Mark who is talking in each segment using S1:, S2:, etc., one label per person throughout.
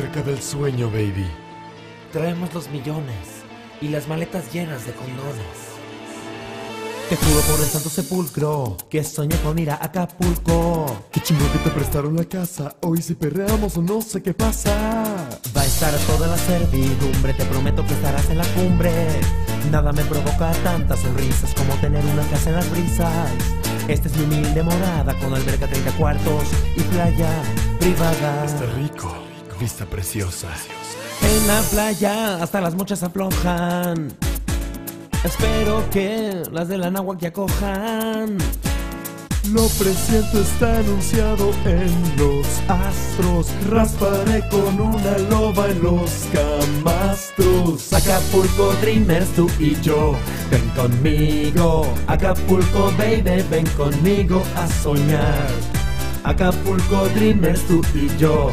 S1: cerca del sueño, baby.
S2: Traemos los millones y las maletas llenas de condones. Te juro por el santo sepulcro que sueño con ir a Acapulco.
S1: Qué chingón que te prestaron la casa. Hoy si perreamos o no sé qué pasa.
S2: Va a estar toda la servidumbre, te prometo que estarás en la cumbre. Nada me provoca tantas sonrisas como tener una casa en las brisas. Esta es mi humilde morada con alberca 30 cuartos y playa privada.
S1: Está rico, vista preciosa.
S2: En la playa hasta las mochas aflojan. Espero que las de la náhuac ya cojan.
S1: Lo presiento está anunciado en los astros. Rasparé con una loba en los camastros.
S2: Acapulco Dreamers, tú y yo, ven conmigo. Acapulco baby, ven conmigo a soñar. Acapulco Dreamers, tú y yo,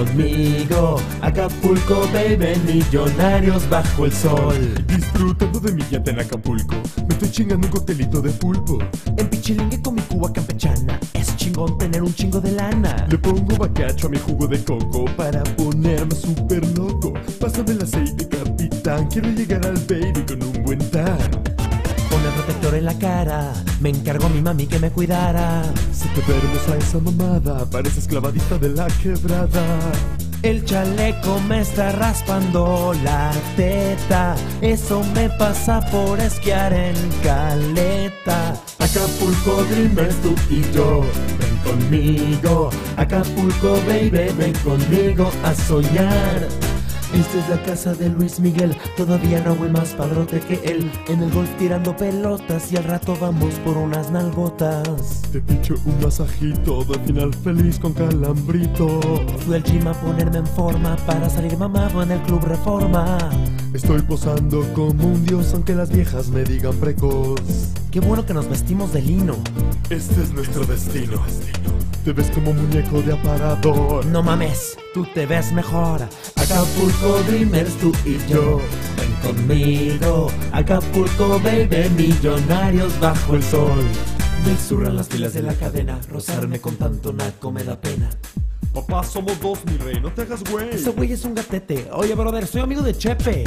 S2: conmigo. Acapulco baby, millonarios bajo el sol.
S1: Disfrutando de mi yate en Acapulco. Me estoy chingando un coctelito de pulpo.
S2: En Pichilingue con mi cuba campechana, es chingón tener un chingo de lana.
S1: Le pongo bacacho a mi jugo de coco para ponerme súper loco. Pásame el aceite, capitán. Quiero llegar al baby con un buen tan.
S2: Protector en la cara, me encargó mi mami que me cuidara.
S1: Si te vemos a esa mamada, pareces clavadita de la quebrada.
S2: El chaleco me está raspando la teta. Eso me pasa por esquiar en caleta.
S1: Acapulco Dreamers, tú y yo, ven conmigo.
S2: Acapulco, baby, ven conmigo a soñar. Esta es la casa de Luis Miguel, todavía no voy más padrote que él. En el golf tirando pelotas y al rato vamos por unas nalgotas.
S1: Te picho un masajito, de final feliz con calambrito.
S2: Fui al gym a ponerme en forma para salir mamado en el club Reforma.
S1: Estoy posando como un dios, aunque las viejas me digan precoz.
S2: Qué bueno que nos vestimos de lino.
S1: Este es nuestro destino. Te ves como muñeco de aparador.
S2: No mames, tú te ves mejor. Acapulco Dreamers, tú y yo. Ven conmigo. Acapulco, baby, millonarios bajo el sol. Me zurran las filas de la cadena. Rozarme con tanto naco me da pena.
S1: Papá, somos dos, mi rey, no te hagas güey.
S2: Ese güey es un gatete. Oye, brother, soy amigo de Chepe.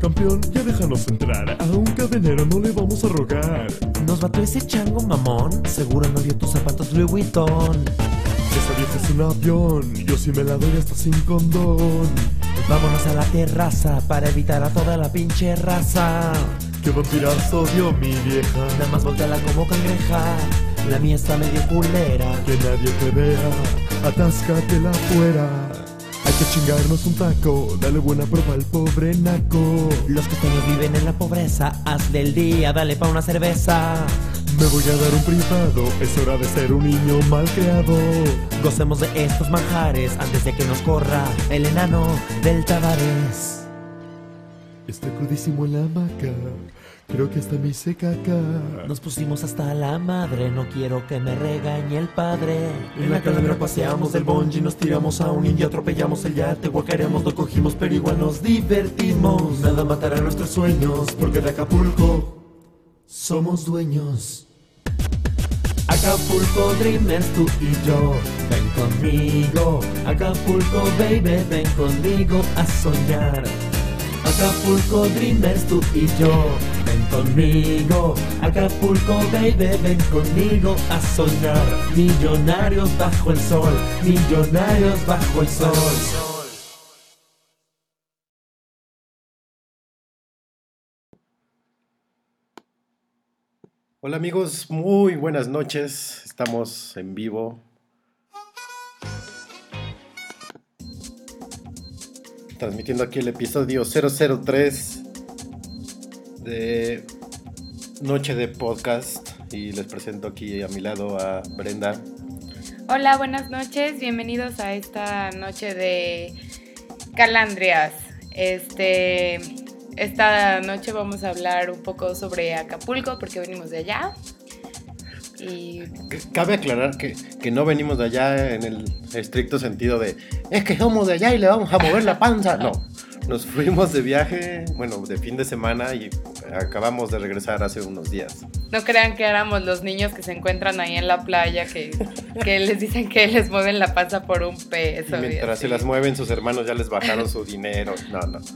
S1: Campeón, ya déjanos entrar. A un cadenero no le vamos a rogar.
S2: Nos mató ese chango mamón. Seguro no vio tus zapatos Louis Vuitton.
S1: Esa vieja es un avión. Yo sí me la doy hasta sin condón.
S2: Vámonos a la terraza para evitar a toda la pinche raza.
S1: Qué vampirazo dio mi vieja.
S2: Nada más volteala como cangreja. La mía está medio culera.
S1: Que nadie te vea. Atáscatela afuera. Que chingarnos un taco, dale buena prueba al pobre naco.
S2: Los costeños viven en la pobreza. Hazle el día, dale pa' una cerveza.
S1: Me voy a dar un privado, es hora de ser un niño mal creado.
S2: Gocemos de estos manjares antes de que nos corra el enano del Tavares.
S1: Está crudísimo en la hamaca, creo que hasta me hice caca.
S2: Nos pusimos hasta la madre, no quiero que me regañe el padre. En la calavera paseamos del bonji, nos tiramos a un indio, atropellamos el yate, guacareamos, lo cogimos, pero igual nos divertimos.
S1: Nada matará nuestros sueños, porque de Acapulco
S2: somos dueños. Acapulco Dreamers, tú y yo, ven conmigo. Acapulco baby, ven conmigo a soñar. Acapulco Dreamers, tú y yo, ven conmigo. Acapulco baby, ven conmigo a soñar. Millonarios bajo el sol, millonarios bajo el sol.
S3: Hola amigos, muy buenas noches. Estamos en vivo. Transmitiendo aquí el episodio 003 de Noche de Podcast. Y les presento aquí a mi lado a Brenda.
S4: Hola, buenas noches. Bienvenidos a esta noche de Calandrias. Este, esta noche vamos a hablar un poco sobre Acapulco porque venimos de allá. Y
S3: Cabe aclarar que, que no venimos de allá en el estricto sentido de es que somos de allá y le vamos a mover la panza. No, nos fuimos de viaje, bueno, de fin de semana y acabamos de regresar hace unos días.
S4: No crean que éramos los niños que se encuentran ahí en la playa, que, que les dicen que les mueven la panza por un peso.
S3: Y mientras se las mueven, sus hermanos ya les bajaron su dinero. No, no.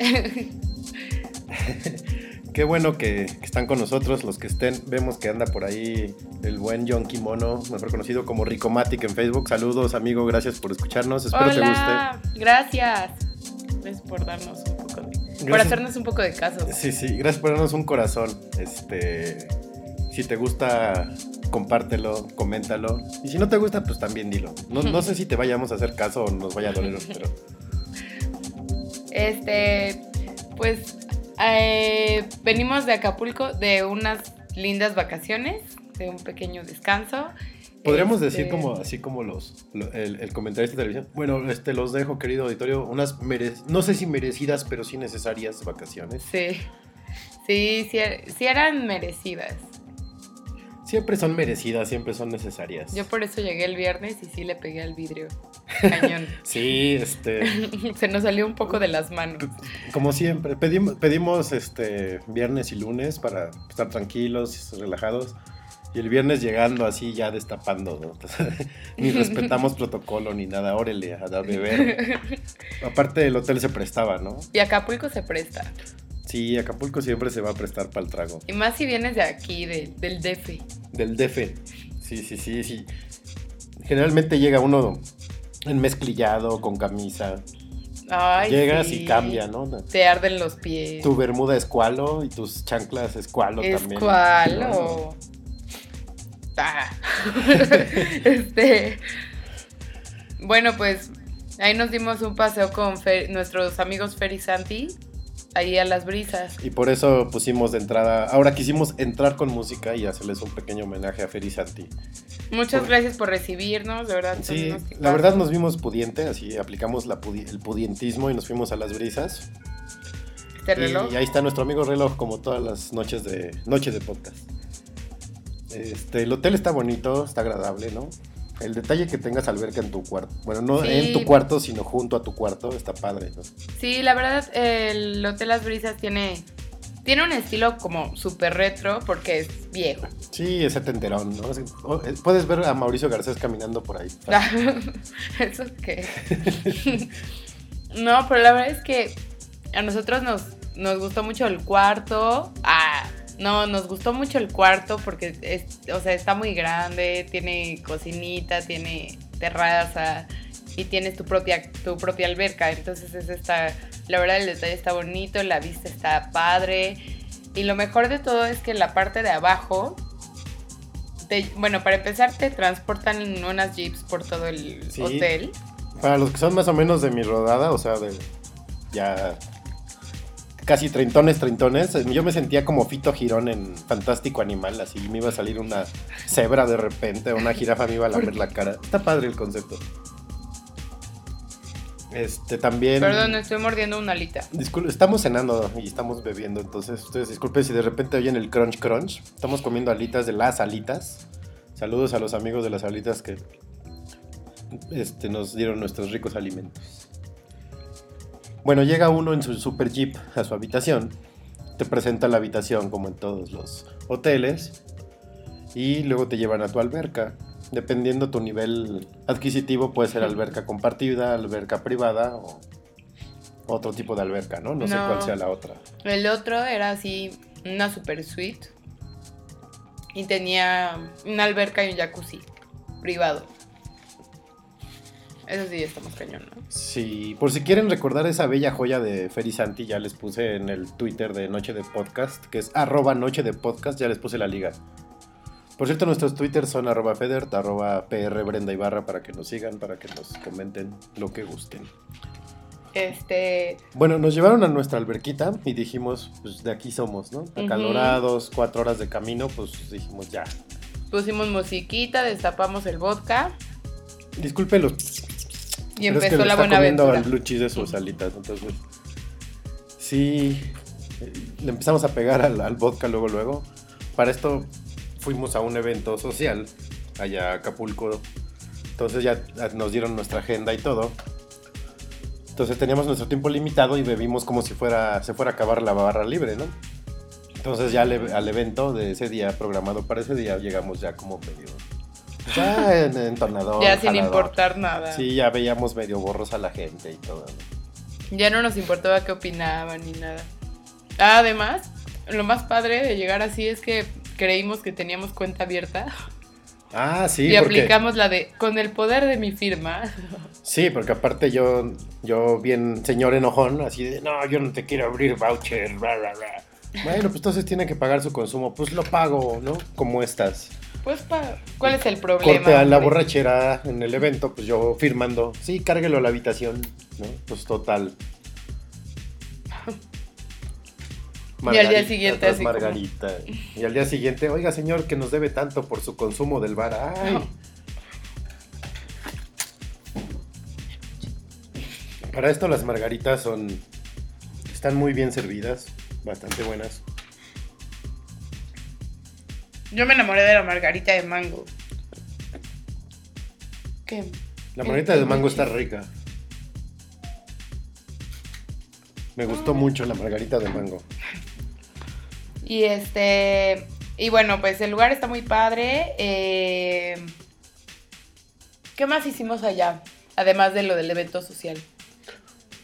S3: Qué bueno que, que, están con nosotros, los que estén. Vemos que anda por ahí el buen John Kimono, mejor conocido como Ricomatic en Facebook. Saludos, amigo, gracias por escucharnos. Espero
S4: Hola,
S3: te guste.
S4: Gracias. Gracias por darnos un poco de. Gracias. Por hacernos un poco de caso.
S3: Sí, sí, gracias por darnos un corazón. Este. Si te gusta, compártelo, coméntalo. Y si no te gusta, pues también dilo. No, no sé si te vayamos a hacer caso o nos vaya a doler, pero.
S4: Este. Pues eh, venimos de Acapulco de unas lindas vacaciones, de un pequeño descanso.
S3: Podríamos este... decir como así como los el, el comentarista de televisión. Bueno, este los dejo, querido auditorio, unas mere no sé si merecidas, pero sí necesarias vacaciones.
S4: Sí. Sí, sí, sí eran merecidas.
S3: Siempre son merecidas, siempre son necesarias.
S4: Yo por eso llegué el viernes y sí le pegué al vidrio. Cañón.
S3: sí, este.
S4: Se nos salió un poco de las manos.
S3: Como siempre, pedimos, pedimos este viernes y lunes para estar tranquilos, relajados. Y el viernes llegando así ya destapando, ¿no? ni respetamos protocolo ni nada, órale, a dar beber. Aparte el hotel se prestaba, ¿no?
S4: Y Acapulco se presta.
S3: Sí, Acapulco siempre se va a prestar para el trago.
S4: Y más si vienes de aquí, de, del DF.
S3: Del DF. Sí, sí, sí, sí. Generalmente llega uno enmezclillado, con camisa.
S4: Ay,
S3: Llegas
S4: sí.
S3: y cambia, ¿no?
S4: Te arden los pies.
S3: Tu bermuda escualo y tus chanclas escualo, también.
S4: Escualo. Ah. este. Bueno, pues ahí nos dimos un paseo con Fer, nuestros amigos Fer y Santi. Ahí a las brisas.
S3: Y por eso pusimos de entrada. Ahora quisimos entrar con música y hacerles un pequeño homenaje a Fer y Santi.
S4: Muchas por... gracias por recibirnos, de verdad.
S3: Sí, la verdad nos vimos pudiente, así aplicamos la pudi el pudientismo y nos fuimos a las brisas.
S4: ¿Este reloj?
S3: Y ahí está nuestro amigo reloj, como todas las noches de noche de podcast. Este, el hotel está bonito, está agradable, ¿no? El detalle que tengas alberca en tu cuarto. Bueno, no sí. en tu cuarto, sino junto a tu cuarto, está padre, ¿no?
S4: Sí, la verdad, el Hotel Las Brisas tiene. Tiene un estilo como súper retro porque es viejo.
S3: Sí, es setenterón, ¿no? Puedes ver a Mauricio Garcés caminando por ahí.
S4: ¿Eso qué? no, pero la verdad es que a nosotros nos, nos gustó mucho el cuarto. Ah, no, nos gustó mucho el cuarto porque es, o sea, está muy grande, tiene cocinita, tiene terraza y tienes tu propia, tu propia alberca. Entonces es esta, la verdad el detalle está bonito, la vista está padre. Y lo mejor de todo es que la parte de abajo, te, bueno, para empezar te transportan en unas jeeps por todo el sí. hotel.
S3: Para los que son más o menos de mi rodada, o sea, de ya casi treintones, treintones. Yo me sentía como Fito Girón en Fantástico Animal, así me iba a salir una cebra de repente, una jirafa me iba a lamer la cara. Está padre el concepto. Este también.
S4: Perdón, estoy mordiendo una alita.
S3: Disculpe, estamos cenando y estamos bebiendo, entonces ustedes disculpen si de repente oyen el crunch crunch. Estamos comiendo alitas de las alitas. Saludos a los amigos de las alitas que este, nos dieron nuestros ricos alimentos. Bueno, llega uno en su super jeep a su habitación, te presenta la habitación como en todos los hoteles y luego te llevan a tu alberca. Dependiendo tu nivel adquisitivo, puede ser alberca compartida, alberca privada o otro tipo de alberca, ¿no? No, no sé cuál sea la otra.
S4: El otro era así, una super suite y tenía una alberca y un jacuzzi privado. Eso sí, estamos cañón, ¿no?
S3: Sí, por si quieren recordar esa bella joya de Ferry Santi, ya les puse en el Twitter de Noche de Podcast, que es arroba Noche de Podcast, ya les puse la liga. Por cierto, nuestros twitters son arroba Federt, arroba PR Brenda Ibarra para que nos sigan, para que nos comenten lo que gusten.
S4: Este.
S3: Bueno, nos llevaron a nuestra alberquita y dijimos, pues de aquí somos, ¿no? Acalorados, uh -huh. cuatro horas de camino, pues dijimos ya.
S4: Pusimos musiquita, destapamos el vodka.
S3: Disculpe los
S4: y empezó es que la buena aventura.
S3: el blue cheese de sus alitas, entonces sí le empezamos a pegar al, al, vodka luego luego. Para esto fuimos a un evento social allá a Acapulco. Entonces ya nos dieron nuestra agenda y todo. Entonces teníamos nuestro tiempo limitado y bebimos como si fuera se fuera a acabar la barra libre, ¿no? Entonces ya al, al evento de ese día, programado para ese día, llegamos ya como medio... Ya en entonador.
S4: Ya sin
S3: jalador.
S4: importar nada.
S3: Sí, ya veíamos medio borros a la gente y todo.
S4: Ya no nos importaba qué opinaban ni nada. Además, lo más padre de llegar así es que creímos que teníamos cuenta abierta
S3: Ah, sí,
S4: y
S3: porque...
S4: aplicamos la de con el poder de mi firma.
S3: Sí, porque aparte yo, yo bien señor enojón, así de, no, yo no te quiero abrir voucher, bla, bla, bla. Bueno, pues entonces tiene que pagar su consumo, pues lo pago, ¿no? Como estas.
S4: Pues, pa- ¿cuál es el problema?
S3: Corte a la
S4: hombre?
S3: borrachera en el evento, pues yo firmando, sí, cárguelo a la habitación, ¿no? Pues total.
S4: Y al día siguiente así como-
S3: Margarita. Y al día siguiente, oiga señor, que nos debe tanto por su consumo del bar. Ay. Para esto las margaritas son... Están muy bien servidas, bastante buenas.
S4: Yo me enamoré de la margarita de mango. ¿Qué?
S3: La margarita de mango está rica. Me gustó mucho la margarita de mango.
S4: Y este. Y bueno, pues el lugar está muy padre. eh, ¿Qué más hicimos allá? Además de lo del evento social.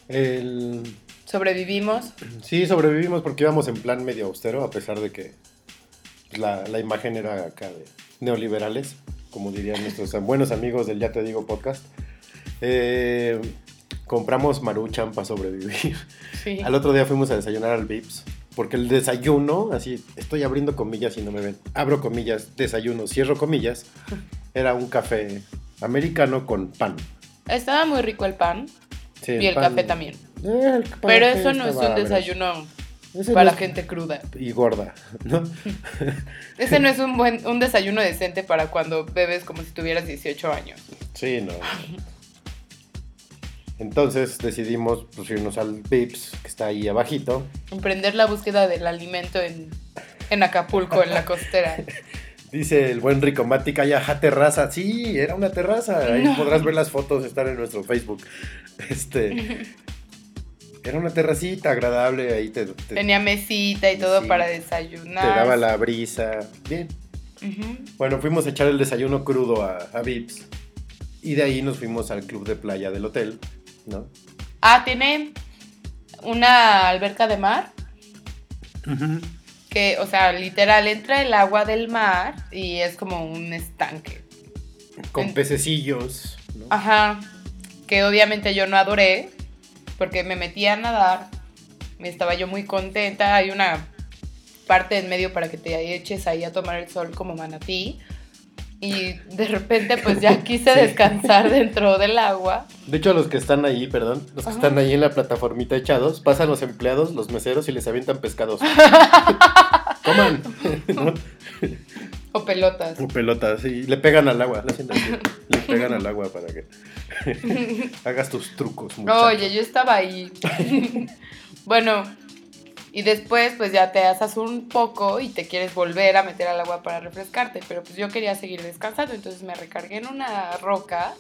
S3: El...
S4: Sobrevivimos.
S3: Sí, sobrevivimos porque íbamos en plan medio austero, a pesar de que la, la imagen era acá de neoliberales, como dirían nuestros buenos amigos del Ya Te Digo podcast. Eh, compramos maruchan para sobrevivir.
S4: Sí.
S3: Al otro día fuimos a desayunar al Vips, porque el desayuno, así, estoy abriendo comillas y no me ven, abro comillas, desayuno, cierro comillas, era un café americano con pan.
S4: Estaba muy rico el pan
S3: Sí,
S4: y el
S3: pan-
S4: café también.
S3: Eh, el pan
S4: Pero eso no es un desayuno
S3: Ese
S4: para
S3: no es-
S4: gente cruda.
S3: Y gorda, ¿no?
S4: Ese no es un buen un desayuno decente para cuando bebes como si tuvieras 18 años.
S3: Sí, no. Entonces decidimos pues, irnos al Vips, que está ahí abajito.
S4: Emprender la búsqueda del alimento en, en Acapulco, en la costera.
S3: Dice el buen Ricomática, ya ja, terraza. Sí, era una terraza. Ahí
S4: No.
S3: podrás ver las fotos, están en nuestro Facebook. Este. Era una terracita agradable, ahí te, te,
S4: Tenía mesita y todo
S3: Sí.
S4: para
S3: te
S4: desayunar.
S3: daba la brisa. Bien. Bueno, fuimos a echar el desayuno crudo a, a Vips. Y de ahí nos fuimos al club de playa del hotel, ¿no?
S4: Ah, tiene una alberca de mar. Que, o sea, literal, entra el agua del mar y es como un estanque.
S3: Con pececillos, ¿no?
S4: Ajá. Que obviamente yo no adoré. Porque me metí a nadar. Estaba yo muy contenta. Hay una parte en medio para que te eches ahí a tomar el sol como manatí. Y de repente pues ya quise
S3: Sí.
S4: descansar dentro del agua.
S3: De hecho, los que están ahí, perdón, los que
S4: Ajá.
S3: están ahí en la plataformita echados, pasan los empleados, los meseros y les avientan pescados. Coman. ¿No?
S4: O pelotas.
S3: O pelotas, y le pegan al agua, le pegan al agua para que hagas tus trucos. muchacho.
S4: Oye, yo estaba ahí. bueno, y después pues ya te asas un poco y te quieres volver a meter al agua para refrescarte, pero pues yo quería seguir descansando, entonces me recargué en una roca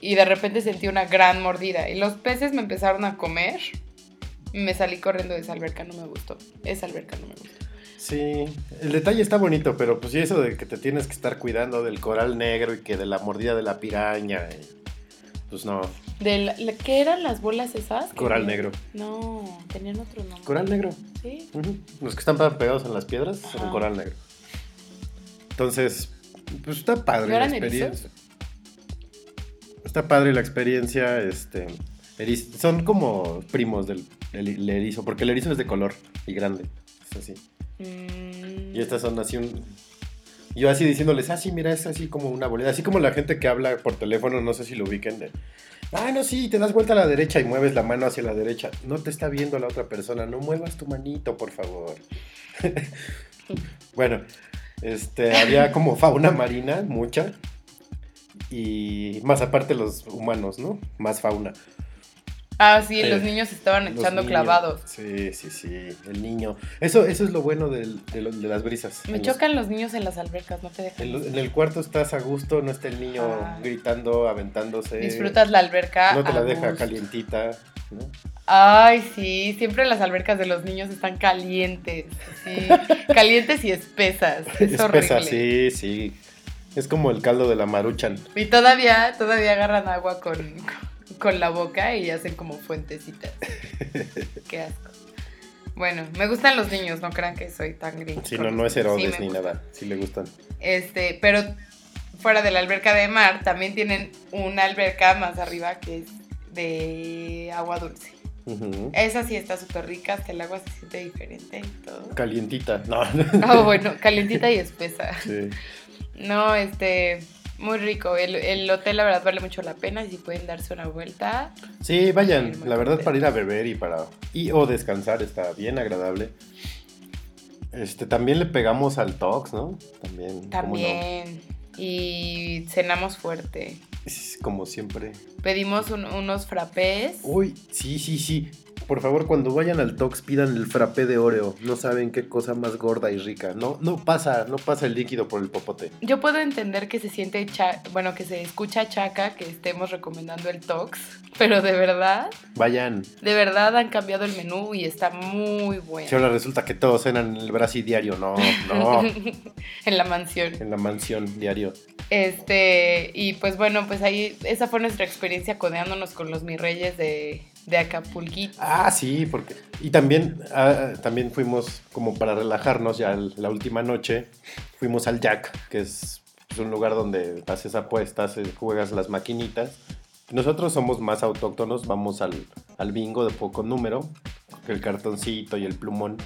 S4: y de repente sentí una gran mordida y los peces me empezaron a comer. Me salí corriendo de esa alberca, no me gustó. Esa alberca no me gustó.
S3: Sí, el detalle está bonito, pero pues sí, eso de que te tienes que estar cuidando del coral negro y que de la mordida de la piraña, y, pues no,
S4: De la- ¿Qué eran las bolas esas?
S3: Coral
S4: tenían-
S3: negro.
S4: No, tenían otro nombre.
S3: coral negro.
S4: Sí.
S3: Los que están pegados en las piedras son coral negro. Entonces, pues está padre
S4: ¿No
S3: la experiencia. Está padre la experiencia, este, eriz- son como primos del, del- del erizo, porque el erizo es de color y grande, es así.
S4: Mm.
S3: Y estas son así un... Yo así diciéndoles, ah, sí, mira, es así como una bolita. Así como la gente que habla por teléfono, no sé si lo ubiquen. De, ah, no, sí, te das vuelta a la derecha y mueves la mano hacia la derecha. No te está viendo la otra persona, no muevas tu manito, por favor. bueno, este, había como fauna marina, mucha. Y más aparte los humanos, ¿no? Más fauna.
S4: Ah, sí, los niños estaban echando
S3: niños.
S4: clavados.
S3: Sí, sí, sí, el niño. Eso, eso es lo bueno del- de, lo- de las brisas.
S4: Me
S3: los-
S4: chocan los niños en las albercas, no te dejan.
S3: En, el cuarto estás a gusto, no está el niño
S4: Ah.
S3: gritando, aventándose.
S4: Disfrutas la alberca.
S3: No te la deja
S4: gusto.
S3: calientita. ¿no?
S4: Ay, sí, siempre las albercas de los niños están calientes, sí, calientes y espesas. Es
S3: Espesa,
S4: horrible.
S3: sí, sí. Es como el caldo de la maruchan.
S4: Y todavía, todavía agarran agua con, con la boca y hacen como fuentecitas. Qué asco. Bueno, me gustan los niños, no crean que soy tan grinch.
S3: Sí, no, no es.
S4: Sí
S3: Herodes ni nada. Sí le gustan.
S4: Este, pero fuera de la alberca de mar, también tienen una alberca más arriba que es de agua dulce. Esa sí está súper rica, hasta el agua se siente diferente y todo.
S3: Calientita. No.
S4: Ah, bueno, calientita y espesa.
S3: Sí.
S4: No, este, muy rico. El, el hotel, la verdad, vale mucho la pena. Y si pueden darse una vuelta,
S3: Sí, vayan. La verdad, para ir a beber y para. Y o descansar está bien agradable. Este, también le pegamos al Tox, ¿no? También.
S4: también. Y cenamos fuerte.
S3: Es como siempre.
S4: Pedimos un- unos frappés.
S3: Uy, sí, sí, sí. Por favor, cuando vayan al Tox, pidan el frappé de Oreo. No saben qué cosa más gorda y rica. No, no pasa, no pasa el líquido por el popote.
S4: Yo puedo entender que se siente, cha- bueno, que se escucha chaca que estemos recomendando el Tox, pero de verdad,
S3: Vayan.
S4: de verdad han cambiado el menú y está muy bueno.
S3: Si ahora resulta que todos cenan en el Brasil diario. No, no.
S4: en la mansión.
S3: en la mansión diario.
S4: Este, y pues bueno, pues ahí, esa fue nuestra experiencia codeándonos con los mis reyes de, de Acapulquito.
S3: Ah, sí, porque. Y también, ah, también fuimos como para relajarnos ya el- la última noche. Fuimos al Jack, que es un lugar donde haces apuestas, eh, juegas las maquinitas. Nosotros somos más autóctonos, vamos al, al bingo de poco número, el cartoncito y el plumón.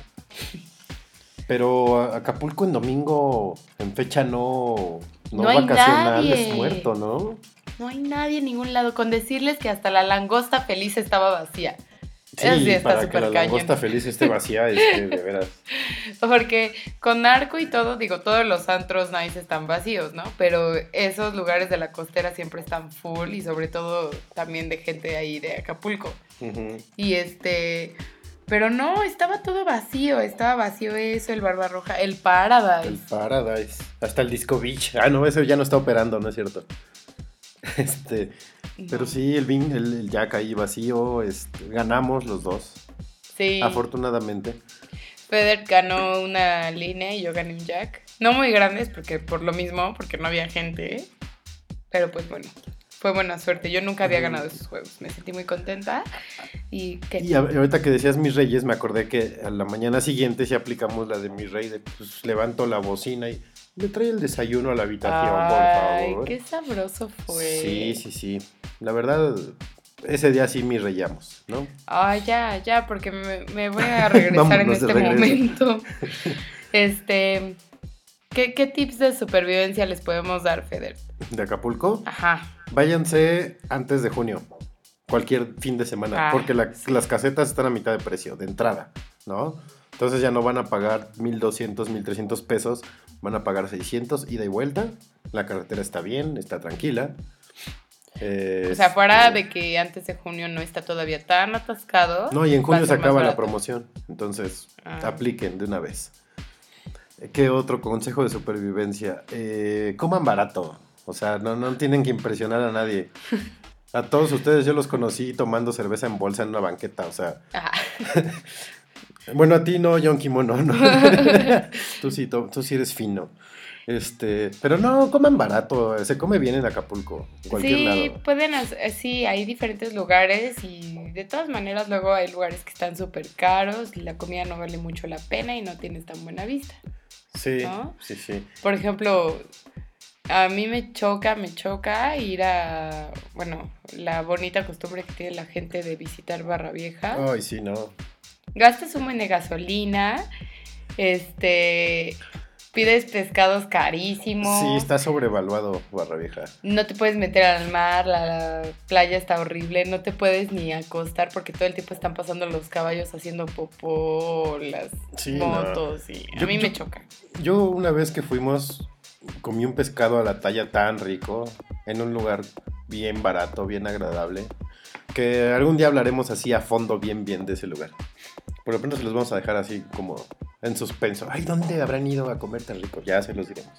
S3: Pero Acapulco en domingo, en fecha no, no,
S4: No hay
S3: vacacional,
S4: nadie.
S3: es muerto, ¿no?
S4: No hay nadie en ningún lado, con decirles que hasta la langosta feliz estaba vacía.
S3: Sí,
S4: Eso sí está
S3: para que la
S4: cañón.
S3: langosta feliz esté vacía, es que de veras.
S4: Porque con narco y todo, digo, todos los antros nice están vacíos, ¿no? Pero esos lugares de la costera siempre están full y sobre todo también de gente ahí de Acapulco. Y este, pero no, estaba todo vacío, estaba vacío eso, el Barbarroja, el
S3: El
S4: Paradise.
S3: Paradise. Hasta el Disco Beach. Ah, no, ese ya no está operando, ¿no es cierto? Este, pero sí, el, bin- el, el Jack ahí vacío, este, ganamos los dos,
S4: Sí,
S3: afortunadamente.
S4: Feder ganó una línea y yo gané un jack. No muy grandes porque por lo mismo, porque no había gente, ¿eh? pero pues bueno, fue buena suerte. Yo nunca había ganado esos juegos, me sentí muy contenta y que
S3: Y ahorita que decías mis reyes, me acordé que a la mañana siguiente sí aplicamos la de mi rey, de pues levanto la bocina y me trae el desayuno a la habitación,
S4: Ay,
S3: por favor.
S4: qué sabroso fue.
S3: Sí, sí, sí. La verdad, ese día sí mi reyamos, ¿no?
S4: Ay, ya, ya, porque me, me voy a regresar en este momento. Este, ¿qué, ¿qué tips de supervivencia les podemos dar, Feder?
S3: De Acapulco.
S4: Ajá.
S3: Váyanse antes de junio, cualquier fin de semana,
S4: Ah,
S3: porque la-
S4: sí.
S3: las casetas están a mitad de precio, de entrada, ¿no? Entonces ya no van a pagar 1.200, 1.300 pesos, van a pagar 600 ida y vuelta. La carretera está bien, está tranquila.
S4: O sea, fuera
S3: Este,
S4: de que antes de junio no está todavía tan atascado.
S3: No, y en junio se acaba la promoción, entonces
S4: Ah.
S3: apliquen de una vez. ¿Qué otro consejo de supervivencia? Eh, coman barato, o sea, no, no tienen que impresionar a nadie. A todos ustedes yo los conocí tomando cerveza en bolsa en una banqueta, o sea,
S4: Ajá.
S3: bueno, a ti no, John Kimono, no. tú, sí, tú, tú sí eres fino. Este, pero no, coman barato, se come bien en Acapulco, en cualquier
S4: Sí,
S3: lado.
S4: pueden hacer, sí, hay diferentes lugares y de todas maneras luego hay lugares que están súper caros y la comida no vale mucho la pena y no tienes tan buena vista.
S3: Sí,
S4: ¿no?
S3: sí, sí.
S4: Por ejemplo, a mí me choca, me choca ir a, bueno, la bonita costumbre que tiene la gente de visitar Barra Vieja.
S3: Ay, sí, no.
S4: Gastas un buen de gasolina, este, pides pescados carísimos.
S3: Sí, está sobrevaluado Barra Vieja.
S4: No te puedes meter al mar, la, la playa está horrible, no te puedes ni acostar porque todo el tiempo están pasando los caballos haciendo popó, las
S3: Sí, no.
S4: motos y a
S3: Yo-
S4: mí
S3: yo-
S4: me choca.
S3: Yo una vez que fuimos, comí un pescado a la talla tan rico, en un lugar bien barato, bien agradable, que algún día hablaremos así a fondo, bien, bien de ese lugar. Por lo pronto se los vamos a dejar así como en suspenso. Ay, ¿dónde habrán ido a comer tan rico? Ya se los diremos.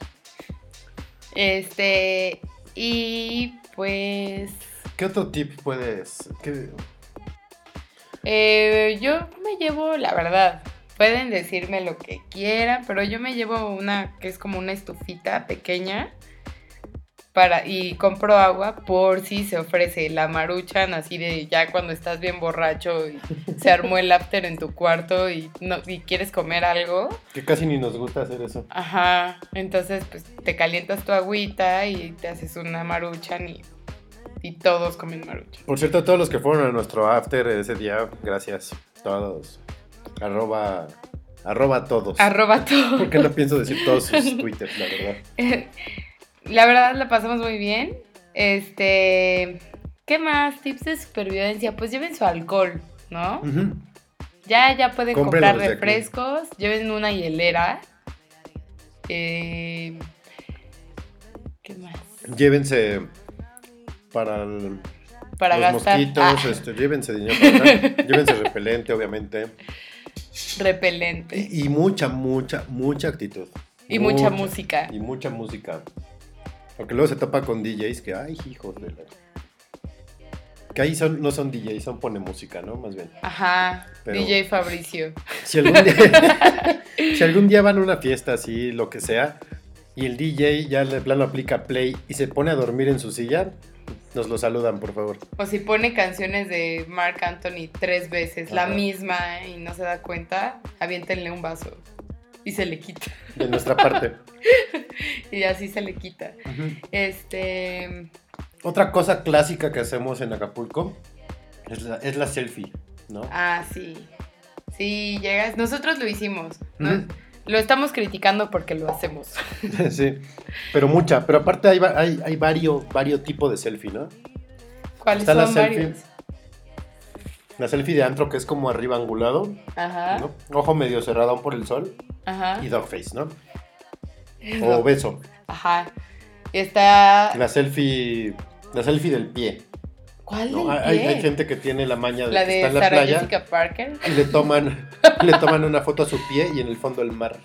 S4: Este, y pues,
S3: ¿Qué otro tip puedes...? qué-
S4: Eh, yo me llevo, la verdad, pueden decirme lo que quieran, pero yo me llevo una que es como una estufita pequeña para y compro agua por si se ofrece la maruchan así de ya cuando estás bien borracho y se armó el after en tu cuarto y no y quieres comer algo.
S3: Que casi ni nos gusta hacer eso.
S4: Ajá, entonces pues te calientas tu agüita y te haces una maruchan y, y todos comen maruchan.
S3: Por cierto, todos los que fueron a nuestro after ese día, gracias. Todos. Arroba. Arroba todos.
S4: Arroba todo.
S3: Porque no pienso decir todos sus twitters, la verdad.
S4: La verdad la pasamos muy bien. Este, ¿qué más? Tips de supervivencia. Pues lleven su alcohol, ¿no? Ya, ya pueden comprar refrescos. Lleven una hielera. Eh, ¿Qué más?
S3: Llévense para el-
S4: Para
S3: los
S4: gastar.
S3: mosquitos,
S4: Ah,
S3: este, llévense dinero para llévense repelente, obviamente.
S4: repelente.
S3: Y, y mucha, mucha, mucha actitud.
S4: Y mucha música.
S3: Y mucha música. Porque luego se topa con DJs que, ay, hijos de la... Que ahí son, no son DJs, son pone música, ¿no? Más bien.
S4: Ajá.
S3: Pero-
S4: DJ Fabricio.
S3: Si algún día, si algún día van a una fiesta así, lo que sea, y el DJ ya de plano aplica play y se pone a dormir en su silla, nos lo saludan, por favor.
S4: O si pone canciones de Mark Anthony tres veces, la misma, y no se da cuenta, aviéntenle un vaso. Y se le quita.
S3: De nuestra parte.
S4: Y así se le quita. Este.
S3: Otra cosa clásica que hacemos en Acapulco es la, es la selfie, ¿no?
S4: Ah, sí. Sí, llegas. Nosotros lo hicimos. ¿no? Lo estamos criticando porque lo hacemos.
S3: sí, pero mucha. Pero aparte hay, hay, hay varios, varios tipos de selfie, ¿no?
S4: ¿Cuáles
S3: Está la selfie.
S4: varios?
S3: La selfie de antro que es como arriba angulado,
S4: Ajá.
S3: ¿no? Ojo medio cerrado aún por el sol
S4: Ajá.
S3: y dog face, ¿no? O beso.
S4: Ajá. Está.
S3: La selfie, la selfie del pie.
S4: ¿Cuál
S3: ¿no?
S4: del
S3: Hay,
S4: pie?
S3: hay gente que tiene la maña de
S4: La
S3: que
S4: de
S3: está en la
S4: Sarah
S3: playa
S4: Jessica Parker.
S3: y le toman, le toman una foto a su pie y en el fondo el mar.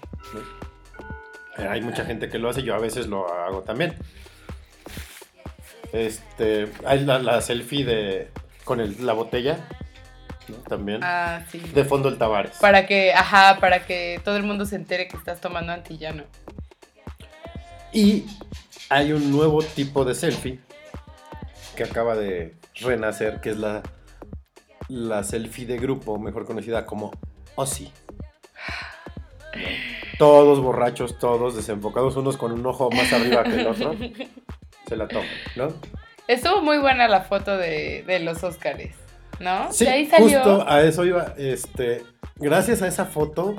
S3: Hay mucha gente que lo hace, yo a veces lo hago también. Este, hay la, la selfie de con el- la botella, ¿no? También.
S4: Ah, sí.
S3: De fondo el Tavares.
S4: Para que, ajá, para que todo el mundo se entere que estás tomando antillano.
S3: Y hay un nuevo tipo de selfie que acaba de renacer, que es la, la selfie de grupo, mejor conocida como Ozzy. Todos borrachos, todos desenfocados, unos con un ojo más arriba que el otro. Se la toman, ¿no?
S4: Estuvo muy buena la foto de, de los Óscares, ¿no?
S3: Sí,
S4: de ahí salió.
S3: justo a eso iba. Este, gracias a esa foto,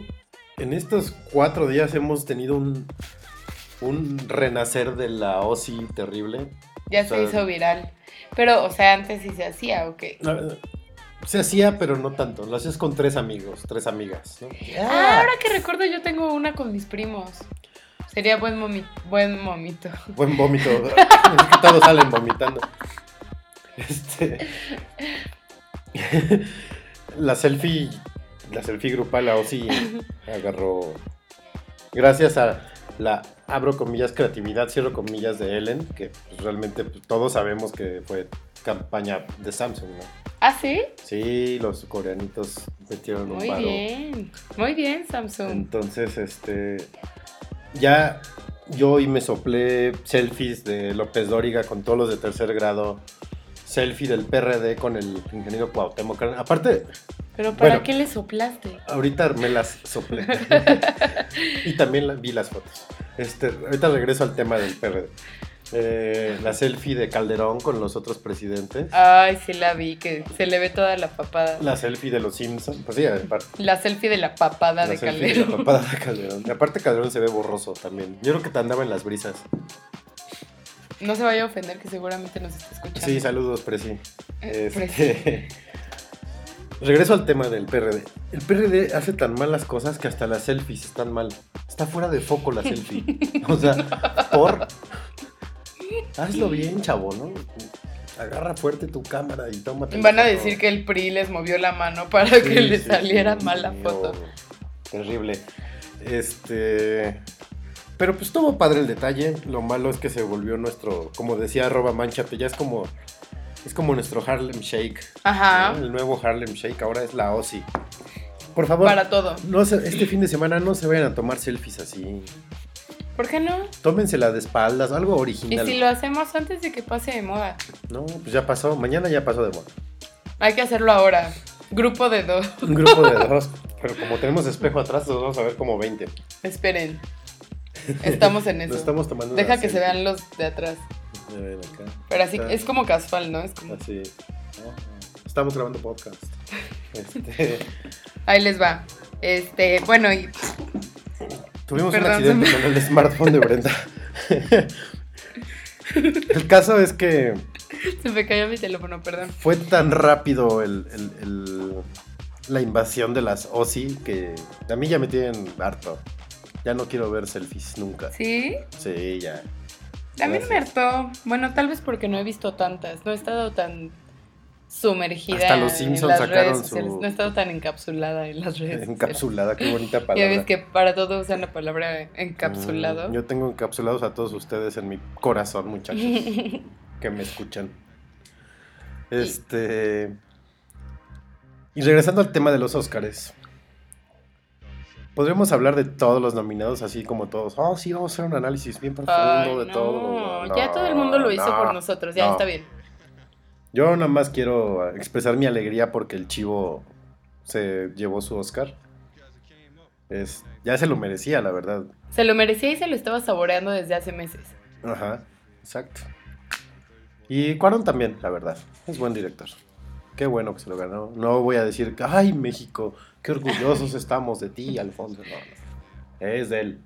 S3: en estos cuatro días hemos tenido un, un renacer de la Ozzy terrible.
S4: Ya
S3: o
S4: se
S3: sea-
S4: hizo viral. Pero, o sea, antes sí se hacía, ¿o qué?
S3: No, Se hacía, pero no tanto. Lo hacías con tres amigos, tres amigas. ¿no?
S4: Ah, ahora que recuerdo, yo tengo una con mis primos. Sería buen, momi- buen momito.
S3: Buen vómito. es que todos salen vomitando. Este. la selfie. La selfie grupal, o sí, agarró. Gracias a la abro comillas creatividad, cierro comillas de Ellen, que pues, realmente pues, todos sabemos que fue campaña de Samsung, ¿no?
S4: ¿Ah, sí?
S3: Sí, los coreanitos metieron un
S4: Muy
S3: paro.
S4: bien. Muy bien, Samsung.
S3: Entonces, este. Ya yo hoy me soplé selfies de López Dóriga con todos los de tercer grado. Selfie del PRD con el ingeniero Cuauhtémoc. Aparte,
S4: Pero ¿para
S3: Bueno.
S4: qué le soplaste?
S3: ahorita me las soplé. y también la- vi las fotos. Este, ahorita regreso al tema del PRD. Eh, la selfie de Calderón con los otros presidentes.
S4: Ay, sí la vi, que se le ve toda la papada. La,
S3: La selfie de los Simpsons. Pues sí, aparte.
S4: selfie de la papada
S3: La
S4: de
S3: selfie de
S4: Calderón.
S3: la papada de Calderón. Y aparte Calderón se ve borroso también. Yo creo que te andaba en las brisas.
S4: No se vaya a ofender, que seguramente nos está escuchando.
S3: Sí, saludos, Presi.
S4: Eh,
S3: Este, Regreso al tema del PRD. El PRD hace tan mal las cosas que hasta las selfies están mal. Está fuera de foco la selfie. O sea, por... Hazlo bien, chavo, ¿no? Agarra fuerte tu cámara y tómate.
S4: Van a
S3: foto.
S4: decir que el PRI les movió la mano para
S3: Sí,
S4: que le
S3: sí,
S4: saliera
S3: sí,
S4: mal la
S3: sí,
S4: foto.
S3: oh, terrible. Este. Pero pues estuvo padre el detalle. Lo malo es que se volvió nuestro, como decía arroba manchate, ya es como Es como nuestro Harlem Shake.
S4: Ajá.
S3: ¿no? El nuevo Harlem Shake ahora es la OSI. Por favor,
S4: Para todo.
S3: no se- este fin de semana no se vayan a tomar selfies así.
S4: ¿Por qué no?
S3: Tómensela de espaldas, algo
S4: Y
S3: original.
S4: si lo hacemos antes de que pase de moda.
S3: No, pues ya pasó. Mañana ya pasó de moda.
S4: Hay que hacerlo ahora. Grupo de dos.
S3: Un grupo de dos. Pero como tenemos espejo atrás, nos vamos a ver como 20.
S4: Esperen. Estamos en eso.
S3: estamos tomando
S4: Deja que se vean los de atrás.
S3: Acá.
S4: Pero así,
S3: Está
S4: es como casual, ¿no? Es como...
S3: Así. Estamos grabando podcast. Este,
S4: Ahí les va. Este, bueno, y
S3: tuvimos
S4: Perdón,
S3: un accidente
S4: me-
S3: con el smartphone de Brenda. el caso es que
S4: se me cayó mi teléfono, perdón.
S3: fue tan rápido el, el- el- la invasión de las OSI que a mí ya me tienen harto. Ya no quiero ver selfies nunca.
S4: ¿Sí?
S3: Sí, ya.
S4: No me hartó. Bueno, tal vez porque no he visto tantas. No he estado tan sumergida
S3: Hasta los
S4: en
S3: Simpsons
S4: las
S3: sacaron
S4: redes sociales.
S3: su-
S4: No he estado tan encapsulada en las redes sociales.
S3: Encapsulada, qué bonita palabra.
S4: Ya ves que para todo usan la palabra encapsulado.
S3: Mm, Yo tengo encapsulados a todos ustedes en mi corazón, muchachos, que me escuchan. Este. Y regresando al tema de los Óscares. Podríamos hablar de todos los nominados, así como todos. Oh, sí, vamos a hacer un análisis bien profundo
S4: Ay,
S3: de
S4: no,
S3: todo.
S4: ya todo el mundo lo hizo
S3: no,
S4: por nosotros, ya
S3: no.
S4: está bien.
S3: Yo nada más quiero expresar mi alegría porque el chivo se llevó su Oscar. Es, ya se lo merecía, la verdad.
S4: Se lo merecía y se lo estaba saboreando desde hace meses.
S3: Ajá, exacto. Y Cuarón también, la verdad. Es buen director. Qué bueno que se lo ganó. No voy a decir, ay, México, qué orgullosos estamos de ti, Alfonso. No, no. Es de él.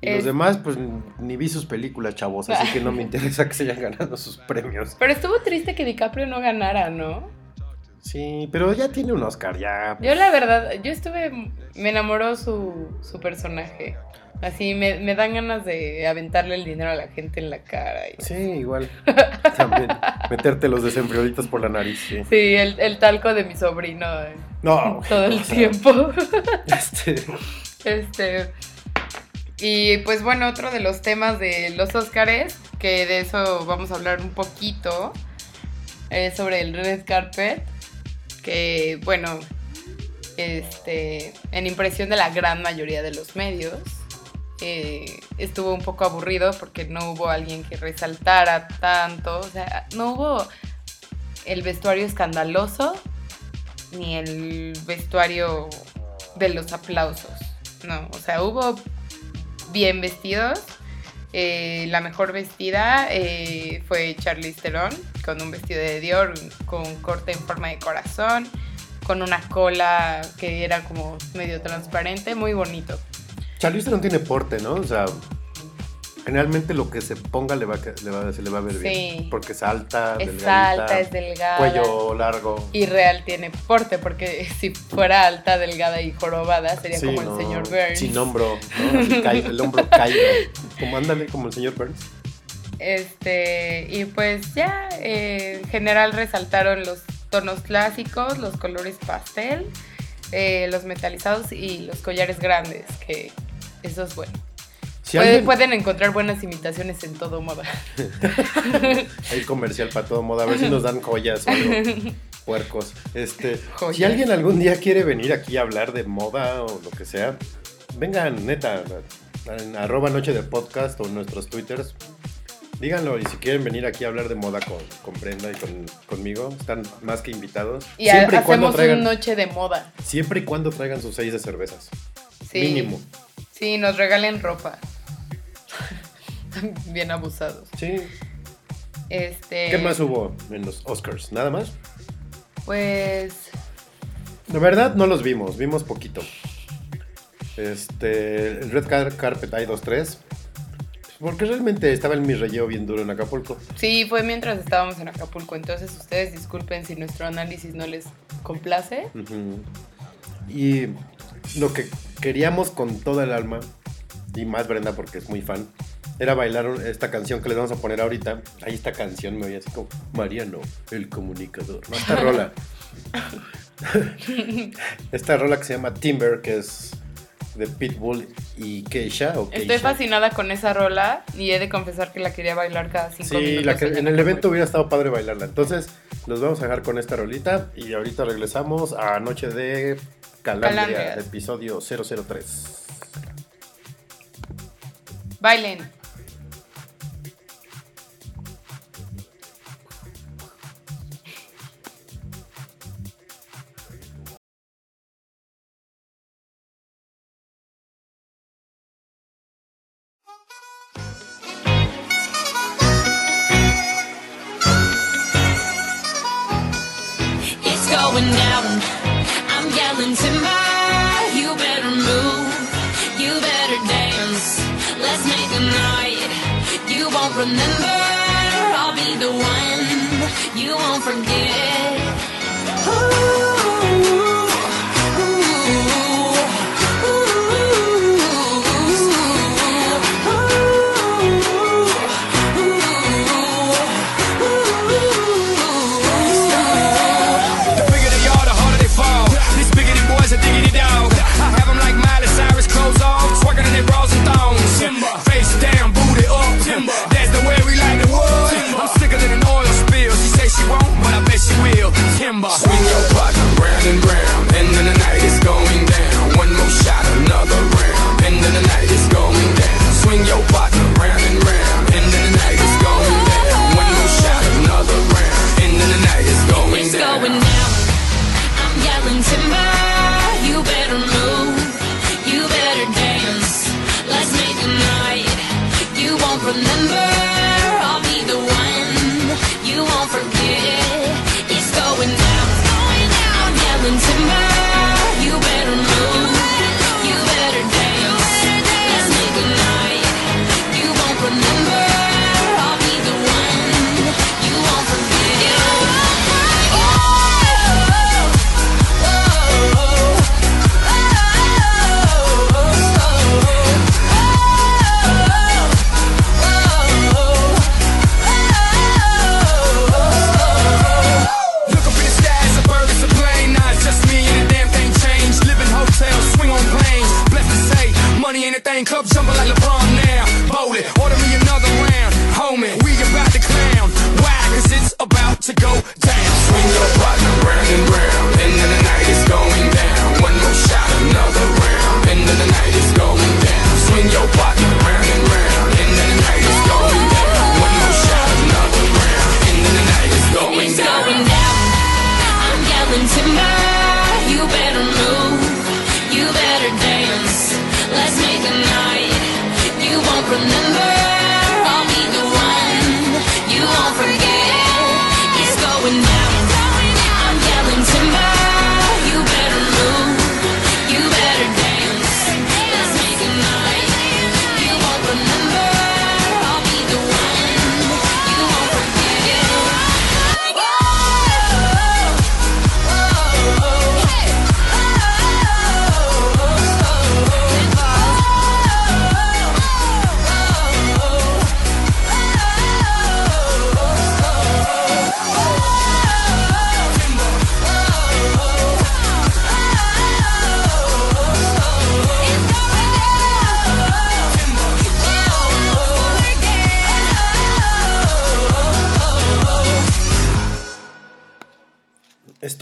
S3: Y los demás, pues ni vi sus películas, chavos, así que no me interesa que se hayan ganado sus premios.
S4: Pero estuvo triste que DiCaprio no ganara, ¿no?
S3: Sí, pero ya tiene un Oscar, ya.
S4: Yo la verdad, yo estuve, me enamoró su, su personaje. Así me, me dan ganas de aventarle el dinero a la gente en la cara. y-
S3: Sí, igual. También. Meterte los desenfriolitos por la nariz, sí.
S4: Sí, el, el talco de mi sobrino eh,
S3: No.
S4: todo el
S3: o sea,
S4: tiempo.
S3: Este,
S4: Este. Y pues bueno, otro de los temas de los Óscares, que de eso vamos a hablar un poquito, es sobre el red carpet, que bueno, este, en impresión de la gran mayoría de los medios, eh, estuvo un poco aburrido porque no hubo alguien que resaltara tanto, o sea, no hubo el vestuario escandaloso ni el vestuario de los aplausos. No, o sea, hubo bien vestidos. Eh, la mejor vestida eh, fue Charlize Theron con un vestido de Dior con corte en forma de corazón, con una cola que era como medio transparente, muy bonito.
S3: Charlize no tiene porte, ¿no? O sea, generalmente lo que se ponga le va, le va- se le va a ver
S4: Sí.
S3: bien. Porque es alta,
S4: Es
S3: delgadita,
S4: alta, es delgada.
S3: cuello largo.
S4: Y real tiene porte, porque si fuera alta, delgada y jorobada sería
S3: Sí,
S4: como
S3: no,
S4: el señor Burns.
S3: Sin hombro, ¿no? El hombro caído. Como ándale, como el señor Burns.
S4: Este, y pues ya, eh, en general resaltaron los tonos clásicos, los colores pastel, eh, los metalizados y los collares grandes, que eso es bueno.
S3: Si
S4: Puede-
S3: alguien-
S4: Pueden encontrar buenas imitaciones en todo moda.
S3: Hay comercial para todo modo, a ver si nos dan joyas o algo. Puercos. Este, si alguien algún día quiere venir aquí a hablar de moda o lo que sea, vengan, neta, en arroba noche de podcast o en nuestros twitters. Díganlo y si quieren venir aquí a hablar de moda con, con Brenda y con, conmigo, están más que invitados.
S4: Y
S3: siempre, y cuando
S4: hacemos
S3: traigan,
S4: una noche de moda.
S3: siempre y cuando traigan sus seis de cervezas.
S4: Sí.
S3: Mínimo.
S4: Sí, nos regalen ropa. Bien abusados.
S3: Sí.
S4: Este,
S3: ¿Qué más hubo en los Oscars? ¿Nada más?
S4: Pues
S3: La verdad no los vimos, vimos poquito. Este, el Red Car- Carpet hay 2-3. Porque realmente estaba el mi relleno bien duro en Acapulco.
S4: sí, fue mientras estábamos en Acapulco, entonces ustedes disculpen si nuestro análisis no les complace.
S3: Y lo que queríamos con toda el alma, y más Brenda porque es muy fan, era bailar esta canción que les vamos a poner ahorita. Ahí esta canción me oía así como Mariano, el comunicador. No, esta rola. esta rola que se llama Timber, que es de Pitbull y Keisha. O
S4: Estoy
S3: Keisha.
S4: fascinada con esa rola y he de confesar que la quería bailar cada cinco
S3: Sí,
S4: minutos.
S3: la que-
S4: en
S3: el evento hubiera estado padre bailarla. Entonces, los vamos a dejar con esta rolita y ahorita regresamos a Noche de Calandria,
S4: Calandrias.
S3: episodio 003.
S4: Bailen.
S5: I'm timber. You better move. You better dance. Let's make a night. You won't remember. I'll be the one.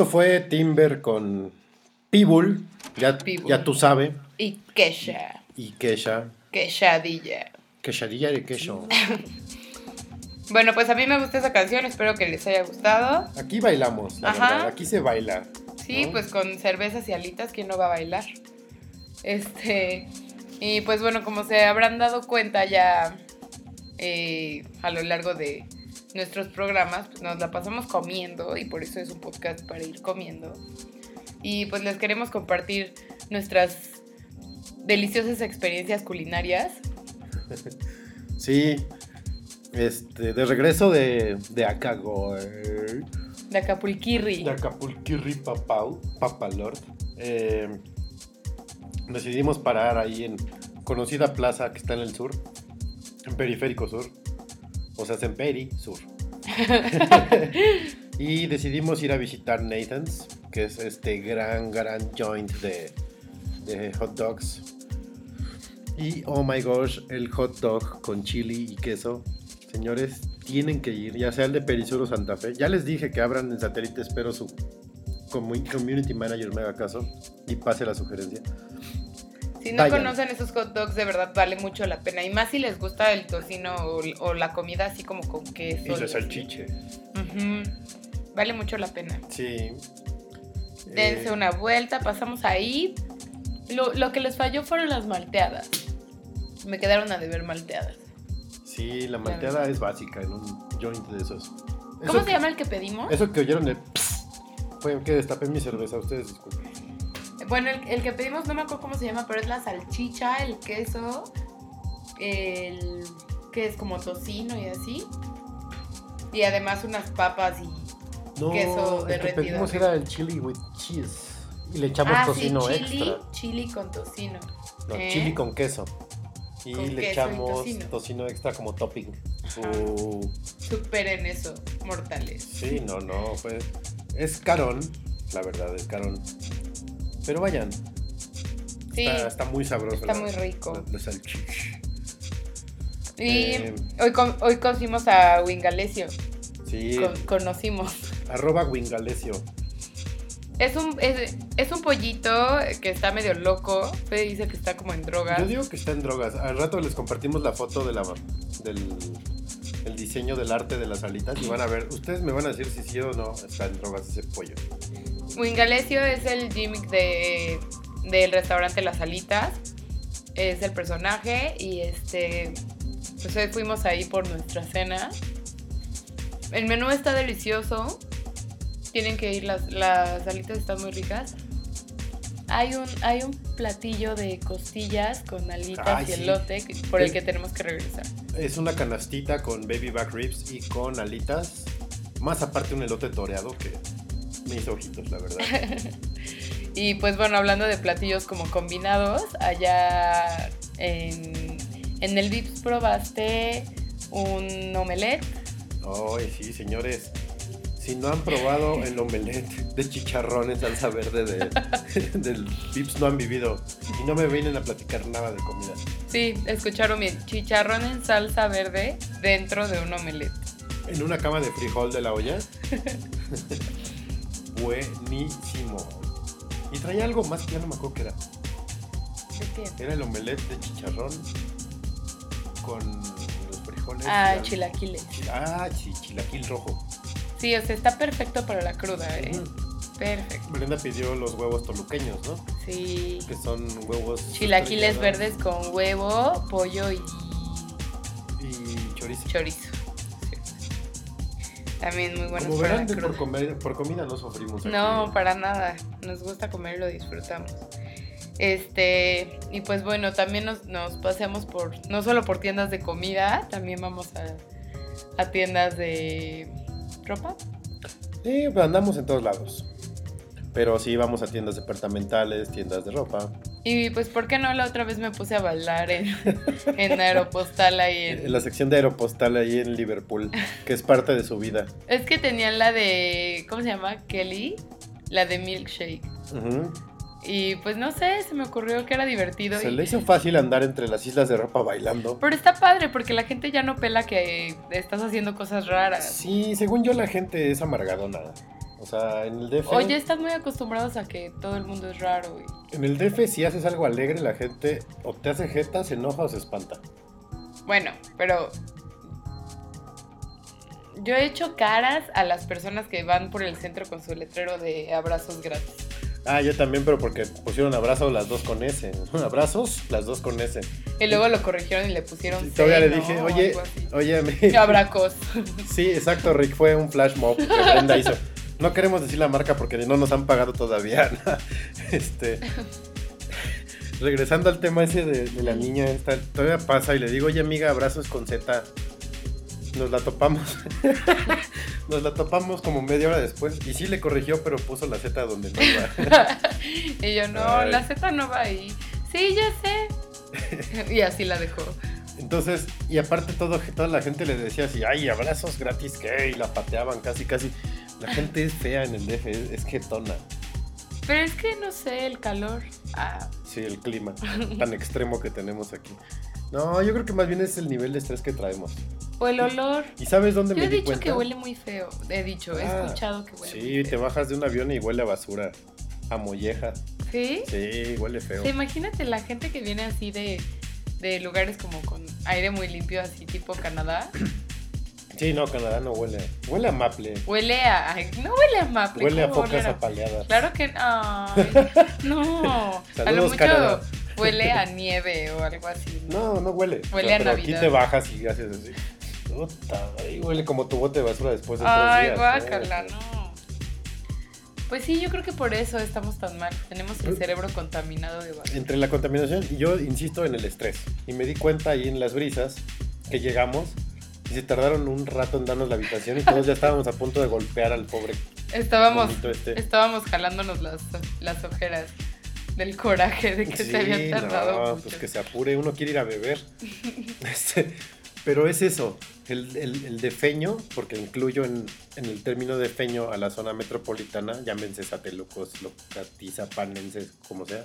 S3: Esto fue Timber con Pitbull, ya, ya tú sabes,
S4: Y Kesha.
S3: y Kesha.
S4: Keshadilla.
S3: Quesadilla de queso.
S4: Bueno, pues a mí me gusta esa canción, espero que les haya gustado.
S3: Aquí bailamos, la
S4: Ajá.
S3: verdad, aquí se baila.
S4: Sí,
S3: ¿no?
S4: pues con cervezas y alitas, ¿quién no va a bailar? Este, y pues bueno, como se habrán dado cuenta ya eh, a lo largo de nuestros programas, pues nos la pasamos comiendo y por eso es un podcast para ir comiendo. Y pues les queremos compartir nuestras deliciosas experiencias culinarias.
S3: Sí, este, de regreso de, de Acago,
S4: De Acapulquirri.
S3: de Acapulquirri Papau, Papalord, eh, decidimos parar ahí en conocida plaza que está en el sur, en Periférico Sur, o sea, en Peri Sur. y decidimos ir a visitar Nathan's, que es este gran, gran joint de, de hot dogs Y oh my gosh, el hot dog con chili y queso. Señores, tienen que ir, ya sea el de Perisur o Santa Fe. Ya les dije que abran en satélite, espero su community manager me haga caso y pase la sugerencia.
S4: Si no
S3: Vayan.
S4: conocen esos hot dogs, de verdad vale mucho la pena. Y más si les gusta el tocino o, o la comida así como con queso.
S3: Y la salchiche.
S4: Ujú. Vale mucho la pena.
S3: Sí.
S4: Dense
S3: Eh,
S4: una vuelta, pasamos ahí. Lo, lo que les falló fueron las malteadas. Me quedaron a deber malteadas.
S3: Sí, la malteada es básica en un joint de esos.
S4: ¿Cómo
S3: Eso-
S4: se llama el que pedimos?
S3: Eso que oyeron de... Fue que destapé mi cerveza, ustedes disculpen.
S4: Bueno, el, el que pedimos no me acuerdo cómo se llama, pero es la salchicha, el queso, el que es como tocino y así. Y además unas papas y...
S3: No,
S4: Queso
S3: el que
S4: derretido.
S3: pedimos era el chili with cheese. Y le echamos
S4: ah, sí,
S3: tocino
S4: chili,
S3: extra.
S4: chili con tocino.
S3: No,
S4: ¿Eh?
S3: chili con queso. Y
S4: Con
S3: le
S4: queso y
S3: echamos
S4: tocino.
S3: tocino. extra como topping. Uh,
S4: Superen eso, mortales.
S3: sí, no, no, fue... Es carón, la verdad, es carón. Pero vayan,
S4: Sí,
S3: está, está muy sabroso.
S4: está
S3: la-
S4: muy rico.
S3: La,
S4: y
S3: eh,
S4: hoy, hoy conocimos a Wingalesio.
S3: Sí,
S4: Con- conocimos.
S3: arroba wingalesio.
S4: Es un, es, es un pollito que está medio loco. Fede dice que está como en drogas.
S3: Yo digo que está en drogas. Al rato les compartimos la foto de la, del el diseño del arte de las alitas y van a ver, ustedes me van a decir si sí o no está en drogas ese pollo.
S4: Wingalesio es el gimmick de, del restaurante Las Alitas. Es el personaje y este pues hoy fuimos ahí por nuestra cena. El menú está delicioso. Tienen que ir, las, las alitas están muy ricas. Hay un, hay un platillo de costillas con alitas
S3: Ay,
S4: y elote por el que tenemos que regresar.
S3: Es una canastita con baby back ribs y con alitas. Más aparte un elote toreado que hizo ojitos, la verdad.
S4: Y pues bueno, hablando de platillos como combinados, allá en, en el Vips probaste un omelette.
S3: Ay, sí, señores. Si no han probado el omelette de chicharrón en salsa verde de, del Vips, no han vivido. Y no me vienen a platicar nada de comida.
S4: Sí, escucharon bien, chicharrón en salsa verde dentro de un omelette.
S3: En una cama de frijol de la olla. Buenísimo. Y traía algo más que ya no me acuerdo qué era.
S4: ¿De qué?
S3: Era el omelette de chicharrón con los frijoles.
S4: Ah,
S3: al-
S4: chilaquiles.
S3: Chila- Ah, sí, chilaquil rojo.
S4: Sí, o sea, está perfecto para la cruda, ¿eh?
S3: Ujú.
S4: Perfecto.
S3: Brenda pidió los huevos toluqueños, ¿no?
S4: Sí.
S3: Que son huevos.
S4: Chilaquiles verdes con huevo, pollo y
S3: Y chorizo.
S4: chorizo. También muy buenos
S3: Como verán, por,
S4: cruda.
S3: comer, por comida no sufrimos. aquí.
S4: No, para nada. Nos gusta comer y lo disfrutamos. Este, y pues bueno, también nos, nos paseamos por, no solo por tiendas de comida, también vamos a, a tiendas de ropa.
S3: Sí, pues andamos en todos lados. Pero sí vamos a tiendas departamentales, tiendas de ropa.
S4: Y pues, ¿por qué no la otra vez me puse a bailar en, en Aeropostal ahí en...
S3: En la sección de Aeropostal ahí en Liverpool, que es parte de su vida.
S4: Es que tenían la de, ¿cómo se llama? Kelly, la de Milkshake. Y pues no sé, se me ocurrió que era divertido.
S3: Se
S4: y-
S3: le hizo fácil andar entre las islas de ropa bailando.
S4: Pero está padre porque la gente ya no pela que estás haciendo cosas raras.
S3: Sí, según yo la gente es amargadona. O sea, en el DF...
S4: Oye, están muy acostumbrados a que todo el mundo es raro. y-
S3: En el DF si haces algo alegre la gente o te hace jeta, se enoja o se espanta.
S4: Bueno, pero yo he hecho caras a las personas que van por el centro con su letrero de abrazos gratis.
S3: Ah, yo también, pero porque pusieron abrazos las dos con S. Abrazos, las dos con S.
S4: Y luego lo corrigieron y le pusieron
S3: Y todavía le dije, oye, oye, me-
S4: Abracos.
S3: Sí, exacto, Rick, fue un flash mob que Brenda hizo. No queremos decir la marca porque no nos han pagado todavía. Este. Regresando al tema ese de, de la niña esta, todavía pasa y le digo, oye amiga, abrazos con Z. Nos la topamos. Nos la topamos como media hora después. Y sí le corrigió, pero puso la Z donde no iba.
S4: y yo, no,
S3: Ay.
S4: la Z no va ahí. Sí, ya sé. y así la dejó.
S3: Entonces, y aparte todo, toda la gente le decía así, ay, abrazos gratis, ¿qué? Y la pateaban casi, casi. La gente es fea en el DF, es, es jetona.
S4: Pero es que no sé, el calor. Ah,
S3: Sí, el clima tan extremo que tenemos aquí. No, yo creo que más bien es el nivel de estrés que traemos.
S4: o el olor.
S3: ¿Y sabes dónde
S4: Yo
S3: me
S4: he
S3: di
S4: dicho
S3: cuenta?
S4: que huele muy feo. He dicho, he
S3: Ah,
S4: escuchado que huele muy
S3: Sí, te
S4: feo.
S3: bajas de un avión y huele a basura, a molleja.
S4: ¿Sí?
S3: Sí, huele feo.
S4: Sea, imagínate la gente que viene así de, de lugares como con aire muy limpio, así tipo Canadá.
S3: Sí, no, Canadá no huele. Huele a maple.
S4: Huele a. ay, no huele a maple.
S3: Huele a
S4: ¿cómo va
S3: focas
S4: oler
S3: apaleadas.
S4: Claro que ay, no. a lo
S3: Saludos,
S4: mucho
S3: Canadá.
S4: huele a nieve o algo así.
S3: No, no huele.
S4: Huele a
S3: pero aquí
S4: Navidad.
S3: te bajas y haces así. Puta, ahí huele como tu bote de basura después de
S4: Ay,
S3: tres días.
S4: guácala, no. Pues sí, yo creo que por eso estamos tan mal. Tenemos el cerebro contaminado de basura.
S3: Entre la contaminación, y yo insisto en el estrés. Y me di cuenta ahí en las brisas que llegamos y se tardaron un rato en darnos la habitación y todos ya estábamos a punto de golpear al pobre
S4: Estábamos,
S3: este.
S4: estábamos jalándonos las, las ojeras del coraje de que
S3: Sí,
S4: se habían tardado
S3: no,
S4: mucho.
S3: pues que se apure, uno quiere ir a beber. Este, pero es eso, el, el, el de feño, porque incluyo en, en el término de feño a la zona metropolitana, llámense satelucos, locatizapanenses, como sea.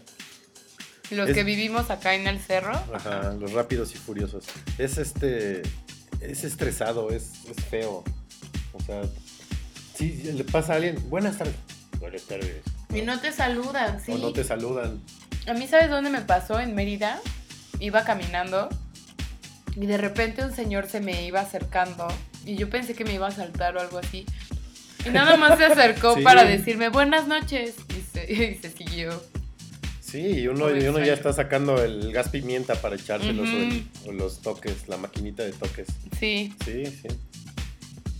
S4: Los
S3: es-
S4: que vivimos acá en el cerro.
S3: Ajá, los rápidos y furiosos. Es este, es estresado, es, es feo. O sea, si le pasa a alguien, buenas tardes. Buenas tardes.
S4: Y no te saludan, sí.
S3: O no te saludan.
S4: A mí, ¿sabes dónde me pasó? En Mérida. Iba caminando y de repente un señor se me iba acercando y yo pensé que me iba a saltar o algo así. Y nada más se acercó
S3: Sí.
S4: para decirme buenas noches y se, y se siguió.
S3: Sí, y uno, uno ya está sacando el gas pimienta para echárselos o, el-
S4: Ujú.
S3: o los toques, la maquinita de toques.
S4: Sí,
S3: Sí, sí.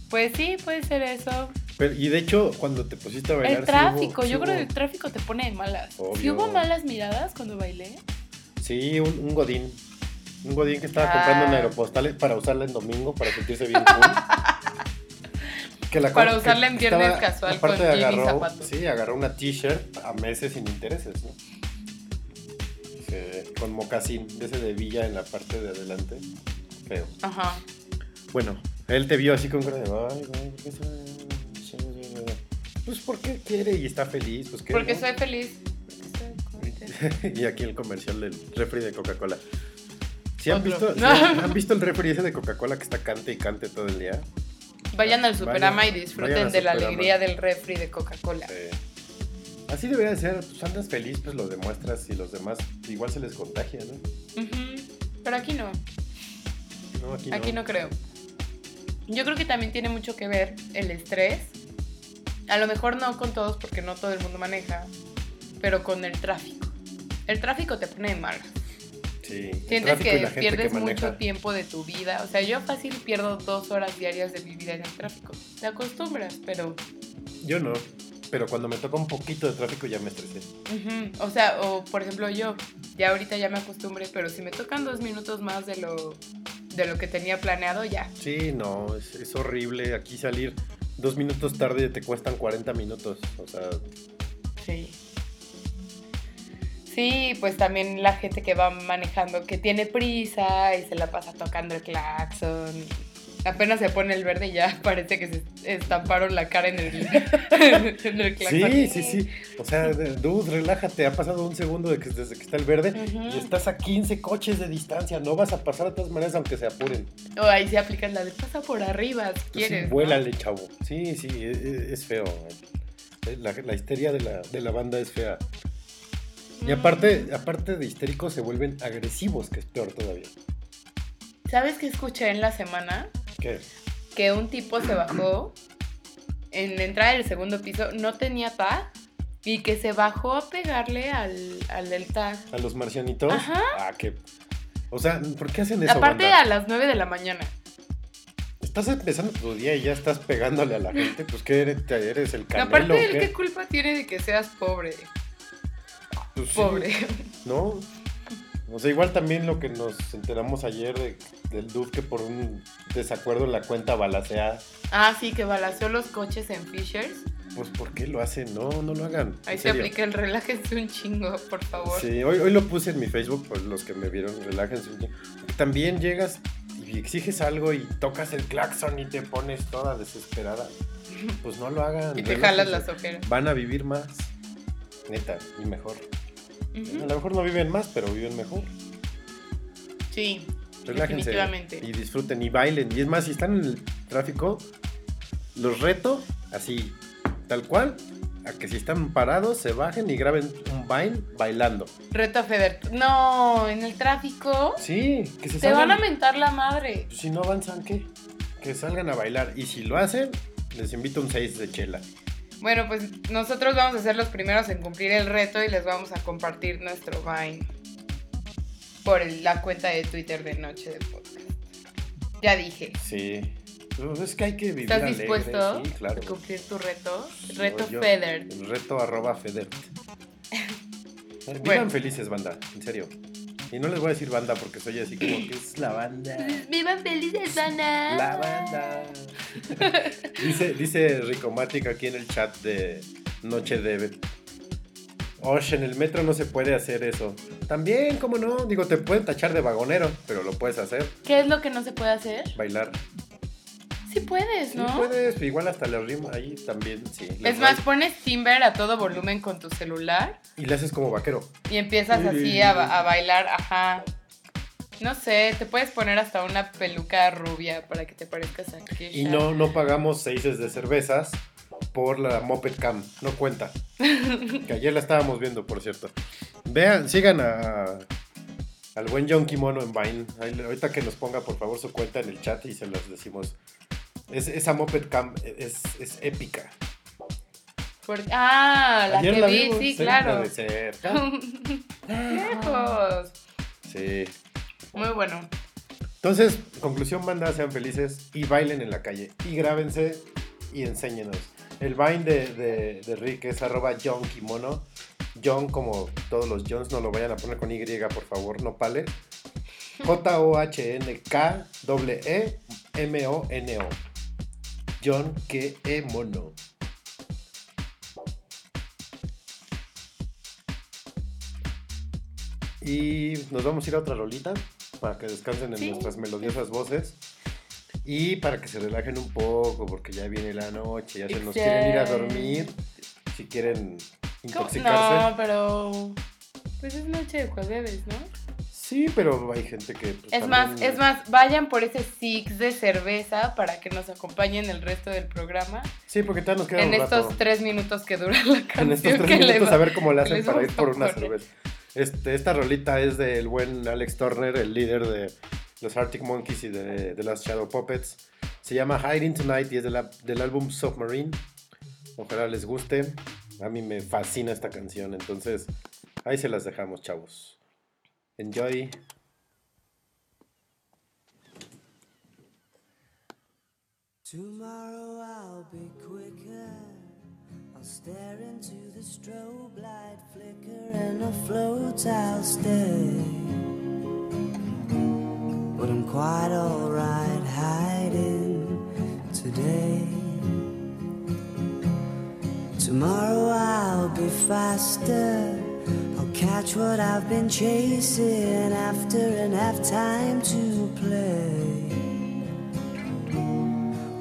S4: pues sí, puede ser eso.
S3: Pero, y de hecho, cuando te pusiste a bailar.
S4: El
S3: sí hubo-
S4: tráfico,
S3: sí
S4: yo creo
S3: hubo-
S4: que el tráfico te pone de malas. ¿Sí
S3: Obvio.
S4: hubo malas miradas cuando bailé?
S3: Sí, un, un godín. Un godín que estaba
S4: Ah.
S3: comprando en aeropostales para usarla en domingo, para sentirse bien cool. Que la
S4: Para usarla en viernes
S3: estaba-
S4: casual con jean y zapatos.
S3: Sí, agarró una t-shirt a meses sin intereses, ¿no? Con mocasín, de ese de villa en la parte de adelante. Feo.
S4: Ajá.
S3: Bueno, él te vio así con cara de, ay, güey, ¿por qué Pues porque quiere y está feliz, pues que
S4: Porque soy feliz.
S3: Y aquí el comercial del refri de Coca-Cola. ¿Sí han, visto, sí han, visto el refri ese de Coca-Cola que está cante y cante todo el día?
S4: Vayan al Superama
S3: Vayan-
S4: y disfruten de la alegría del refri de Coca-Cola.
S3: Eh, así debería de ser, pues andas feliz, pues lo demuestras y los demás igual se les contagia, ¿no?
S4: Pero aquí no,
S3: No, aquí,
S4: aquí no creo. Yo creo que también tiene mucho que ver el estrés. A lo mejor no con todos porque no todo el mundo maneja, pero con el tráfico. El tráfico te pone de malas.
S3: Sí,
S4: Sientes que pierdes
S3: que
S4: mucho tiempo de tu vida. O sea, yo fácil pierdo dos horas diarias de mi vida en el tráfico. Te acostumbras, pero...
S3: Yo no, pero cuando me toca un poquito de tráfico ya me estresé.
S4: O sea, o por ejemplo yo, ya ahorita ya me acostumbré, pero si me tocan dos minutos más de lo, de lo que tenía planeado, ya.
S3: Sí, no, es, es horrible aquí salir dos minutos tarde te cuestan 40 minutos, o sea,
S4: Sí. Sí, pues también la gente que va manejando, que tiene prisa y se la pasa tocando el claxon. Apenas se pone el verde y ya parece que se estamparon la cara en el, en el.
S3: Sí, sí, sí. O sea, de- dude, relájate. Ha pasado un segundo de que, desde que está el verde y estás a 15 coches de distancia. No vas a pasar de todas maneras aunque se apuren.
S4: O ahí se aplican la de pasa por arriba si quieres.
S3: sí,
S4: ¿no?
S3: vuélale, chavo. Sí, sí, e- e- es, feo. La, la histeria de la, de la banda es fea. Y
S4: Mm.
S3: aparte, aparte de histéricos, se vuelven agresivos, que es peor todavía.
S4: ¿Sabes qué escuché en la semana?
S3: ¿Qué?
S4: que un tipo se bajó en la entrada del segundo piso, no tenía tag y que se bajó a pegarle al, al del tag.
S3: ¿A los marcianitos?
S4: Ajá.
S3: Ah, que. O sea, ¿por qué hacen eso?
S4: Aparte
S3: banda?
S4: a las 9 de la mañana.
S3: Estás empezando tu día y ya estás pegándole a la gente. Pues que eres, eres el canelo.
S4: Aparte,
S3: o
S4: ¿él
S3: qué?
S4: qué culpa tiene de que seas pobre?
S3: Pues sí,
S4: Pobre.
S3: ¿No? O sea, igual también lo que nos enteramos ayer de- del dude que por un desacuerdo en la cuenta balacea.
S4: Ah, sí, que balaceó los coches en Fishers.
S3: Pues ¿por qué lo hacen? No, no lo hagan.
S4: Ahí se aplica el relájense un chingo, por favor.
S3: Sí, hoy, hoy lo puse en mi Facebook, por los que me vieron, relájense un chingo. También llegas y exiges algo y tocas el claxon y te pones toda desesperada. Pues no lo hagan.
S4: Y te
S3: relájense.
S4: jalas las ojeras.
S3: Van a vivir más. Neta, y mejor. A lo mejor no viven más, pero viven mejor.
S4: Sí,
S3: Relájense
S4: definitivamente.
S3: y disfruten y bailen. Y es más, si están en el tráfico, los reto así, tal cual, a que si están parados se bajen y graben un Vine bailando.
S4: Reto Feder. No, en el tráfico
S3: Sí, que se
S4: te van a
S3: salgan.
S4: mentar la madre.
S3: Si no avanzan, ¿qué? Que salgan a bailar. Y si lo hacen, les invito un 6 de chela.
S4: Bueno, pues nosotros vamos a ser los primeros en cumplir el reto y les vamos a compartir nuestro Vine por el- la cuenta de Twitter de Noche de Podcast. Ya dije.
S3: Sí. Pues es que hay que vivir
S4: ¿Estás
S3: alegre,
S4: dispuesto
S3: Sí, claro.
S4: a cumplir tu reto? Reto
S3: Yo-
S4: Feder.
S3: el Reto arroba Feder. Vivan
S4: Bueno.
S3: felices, banda. En serio. Y no les voy a decir banda porque soy así como que es la banda.
S4: ¡Vivan felices, Ana!
S3: La banda. dice, dice Ricomatic aquí en el chat de Noche de... Osh, en el metro no se puede hacer eso. También, ¿cómo no? Digo, te pueden tachar de vagonero, pero lo puedes hacer.
S4: ¿Qué es lo que no se puede hacer?
S3: Bailar.
S4: Sí puedes,
S3: Sí,
S4: ¿no?
S3: puedes, igual hasta le rima ahí también, sí.
S4: Es más, pones Timber a todo volumen con tu celular
S3: Y le haces como vaquero.
S4: y empiezas así a, ba- a bailar, ajá. No sé, te puedes poner hasta una peluca rubia para que te parezcas a Kesha.
S3: Y no, no pagamos seises de cervezas por la Moped Cam. No cuenta. que ayer la estábamos viendo, por cierto. Vean, sigan a, al buen John Kimono en Vine. Ahorita que nos ponga, por favor, su cuenta en el chat y se las decimos. Es, esa Moped Cam es, es épica.
S4: Por- Ah, la
S3: Ayer
S4: que
S3: la
S4: vi,
S3: vimos,
S4: sí, claro.
S3: de cerca.
S4: Lejos.
S3: Sí.
S4: Muy bueno.
S3: Entonces, conclusión, banda, sean felices y bailen en la calle. Y grábense y enséñenos. El Vine de, de, de Rick es arroba John Kimono. John, como todos los Johns, no lo vayan a poner con Y, por favor, no pale. J-O-H-N-K-E-M-O-N-O. John que e mono. Y nos vamos a ir a otra rolita para que descansen en
S4: Sí.
S3: nuestras melodiosas voces. Y para que se relajen un poco, porque ya viene la noche, ya se nos quieren ir a dormir. Si quieren intoxicarse.
S4: No, pero. Pues es noche de jueves, ¿no?
S3: Sí, pero hay gente que. pues,
S4: Es más, es más, vayan por ese six de cerveza para que nos acompañen el resto del programa.
S3: Sí, porque todavía nos queda
S4: En
S3: un
S4: estos
S3: rato.
S4: tres minutos que dura la canción.
S3: En estos tres
S4: que
S3: minutos
S4: va-
S3: a ver cómo le hacen para ir por una cerveza. Este, esta rolita es del buen Alex Turner, el líder de los Arctic Monkeys y de, de las Shadow Puppets. Se llama Hiding Tonight y es de la- del álbum Submarine. Ojalá les guste. A mí me fascina esta canción, entonces ahí se las dejamos, chavos. Enjoy.
S6: Tomorrow I'll be quicker. I'll stare into the strobe light flicker and afloat I'll stay. But I'm quite alright hiding today. Tomorrow I'll be faster. Catch what I've been chasing after and have time to play.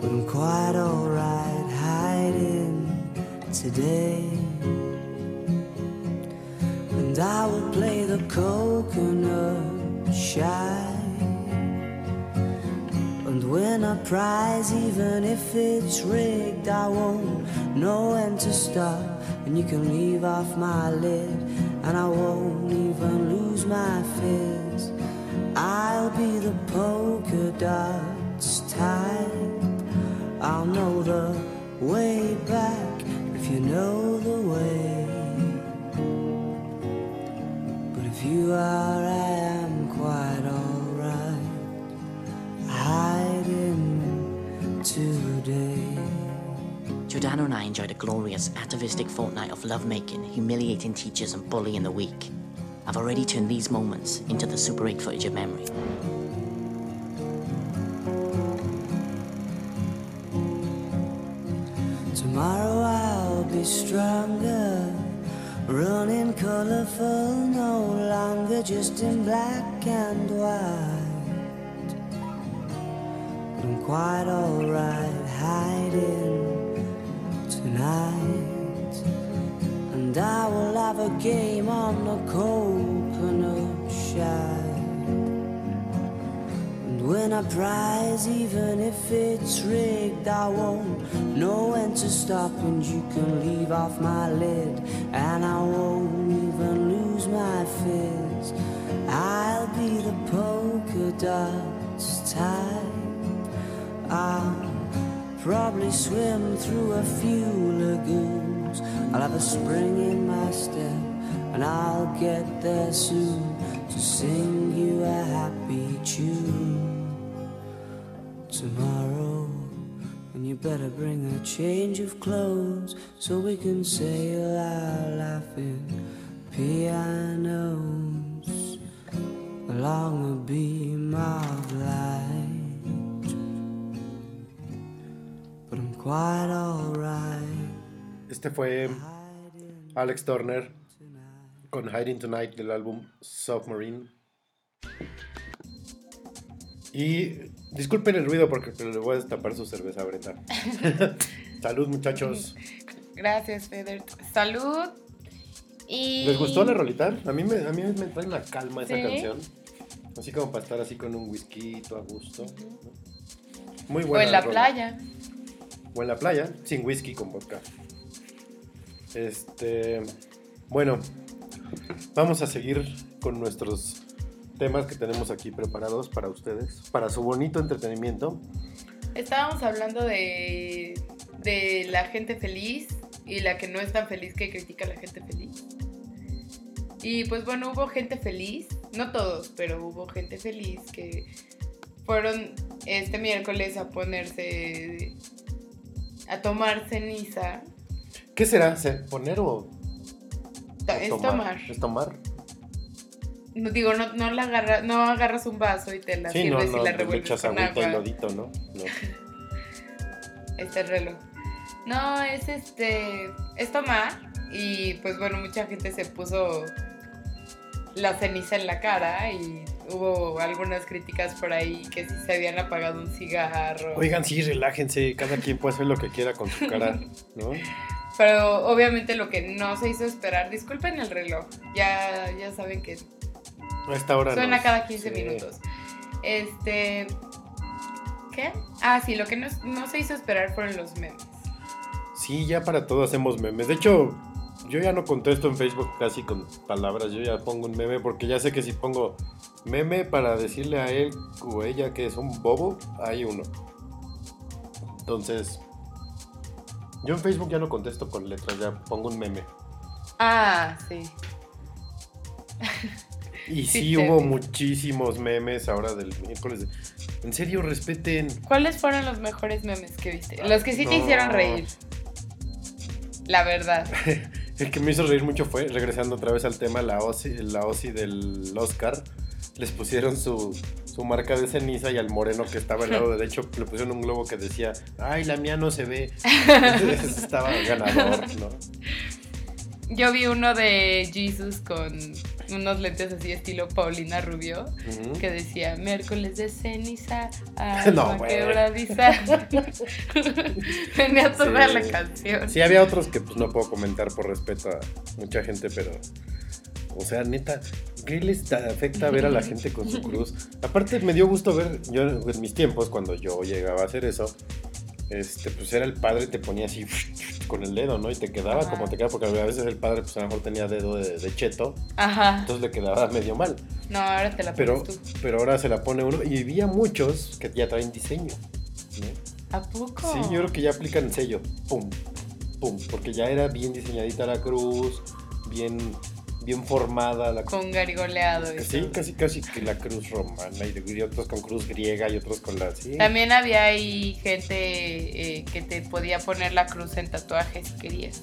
S6: But I'm quite alright hiding today. And I will play the coconut shy. And win a prize, even if it's rigged, I won't know when to stop. And you can leave off my lid, and I won't even lose my fizz. I'll be the polka dots type. I'll know the way back if you know the way. But if you are, I am quite alright. Hiding today.
S7: Giordano and I enjoyed a glorious, atavistic fortnight of lovemaking, humiliating teachers, and bullying the weak. I've already turned these moments into the Super 8 footage of memory.
S6: Tomorrow I'll be stronger, running colorful, no longer just in black and white. But I'm quite alright hiding and I will have a game on the coconut shy. And when I prize, even if it's rigged, I won't know when to stop. And you can leave off my lid, and I won't even lose my fizz. I'll be the polka dots type. I'll probably swim through a few lagoons. I'll have a spring in my step, and I'll get there soon to sing you a happy tune. Tomorrow, and you better bring a change of clothes so we can sail our laughing
S3: Este fue Alex Turner con Hiding Tonight del álbum Submarine. Y disculpen el ruido porque le voy a destapar su cerveza a Brenda. Salud muchachos.
S4: Gracias, Feder. Salud. Y...
S3: ¿Les gustó la rolita? A mí me, a mí me trae una calma esa
S4: Sí.
S3: canción. Así como para estar así con un whisky a gusto. Muy
S4: O
S3: buena.
S4: en la
S3: rola.
S4: playa.
S3: O en la playa, sin whisky con vodka. Este. Bueno, vamos a seguir con nuestros temas que tenemos aquí preparados para ustedes, para su bonito entretenimiento.
S4: Estábamos hablando de, de la gente feliz y la que no es tan feliz que critica a la gente feliz. Y pues bueno, hubo gente feliz, no todos, pero hubo gente feliz que fueron este miércoles a ponerse, a tomar ceniza.
S3: ¿Qué será? ¿Se- ¿Poner o,
S4: Es tomar.
S3: Es tomar.
S4: No, digo, no, no, la agarra, no agarras un vaso y te la
S3: Sí, no,
S4: sirves
S3: no,
S4: y la revuelves
S3: echas
S4: con
S3: y lodito, ¿no? No.
S4: este reloj. No, es este. Es tomar. Y pues bueno, mucha gente se puso la ceniza en la cara. Y hubo algunas críticas por ahí que si se habían apagado un cigarro.
S3: Oigan, sí, relájense, cada quien puede hacer lo que quiera con su cara, ¿no?
S4: Pero obviamente lo que no se hizo esperar. Disculpen el reloj. Ya, ya saben que
S3: A esta hora
S4: suena cada 15
S3: sí.
S4: minutos. Este. ¿Qué? Ah, sí, lo que no, no se hizo esperar fueron los memes.
S3: Sí, ya para todo hacemos memes. De hecho, yo ya no contesto en Facebook casi con palabras. Yo ya pongo un meme porque ya sé que si pongo meme para decirle a él o ella que es un bobo, hay uno. Entonces, yo en Facebook ya no contesto con letras, ya pongo un meme.
S4: Ah, sí.
S3: Y
S4: Sí,
S3: hubo muchísimos memes ahora del miércoles. En serio, respeten.
S4: ¿Cuáles fueron los mejores memes que viste? Los que sí te hicieron reír. La verdad.
S3: El que me hizo reír mucho fue, regresando otra vez al tema, la OSI, la OSI del Oscar. Les pusieron su, su marca de ceniza y al moreno que estaba al lado derecho le pusieron un globo que decía, ay, la mía no se ve. Entonces estaba ganador, ¿no?
S4: Yo vi uno de Jesus con unos lentes así estilo Paulina Rubio que decía miércoles de ceniza,
S3: No, güey.
S4: quebradiza. Tenía toda
S3: Sí.
S4: la canción.
S3: Sí, había otros que pues no puedo comentar por respeto a mucha gente, pero... O sea, neta, ¿qué les ta- afecta ver a la gente con su cruz? Aparte, me dio gusto ver, yo en mis tiempos, cuando yo llegaba a hacer eso, este, pues era el padre, te ponía así con el dedo, ¿no? Y te quedaba
S4: Ajá.
S3: como te quedaba, porque a veces el padre, pues a lo mejor tenía dedo de, de cheto,
S4: Ajá.
S3: entonces le quedaba medio mal.
S4: No, ahora te la
S3: Pero,
S4: pones tú.
S3: pero ahora se la pone uno, y había muchos que ya traen diseño, ¿no?
S4: ¿A poco?
S3: Sí, yo creo que ya aplican el sello. Pum, pum. Porque ya era bien diseñadita la cruz, bien, bien formada la cruz.
S4: Con garigoleado. y
S3: Sí,
S4: todo.
S3: casi, casi que la cruz romana y, otros con cruz griega y otros con la. Sí.
S4: También había ahí gente eh, que te podía poner la cruz en tatuajes si querías.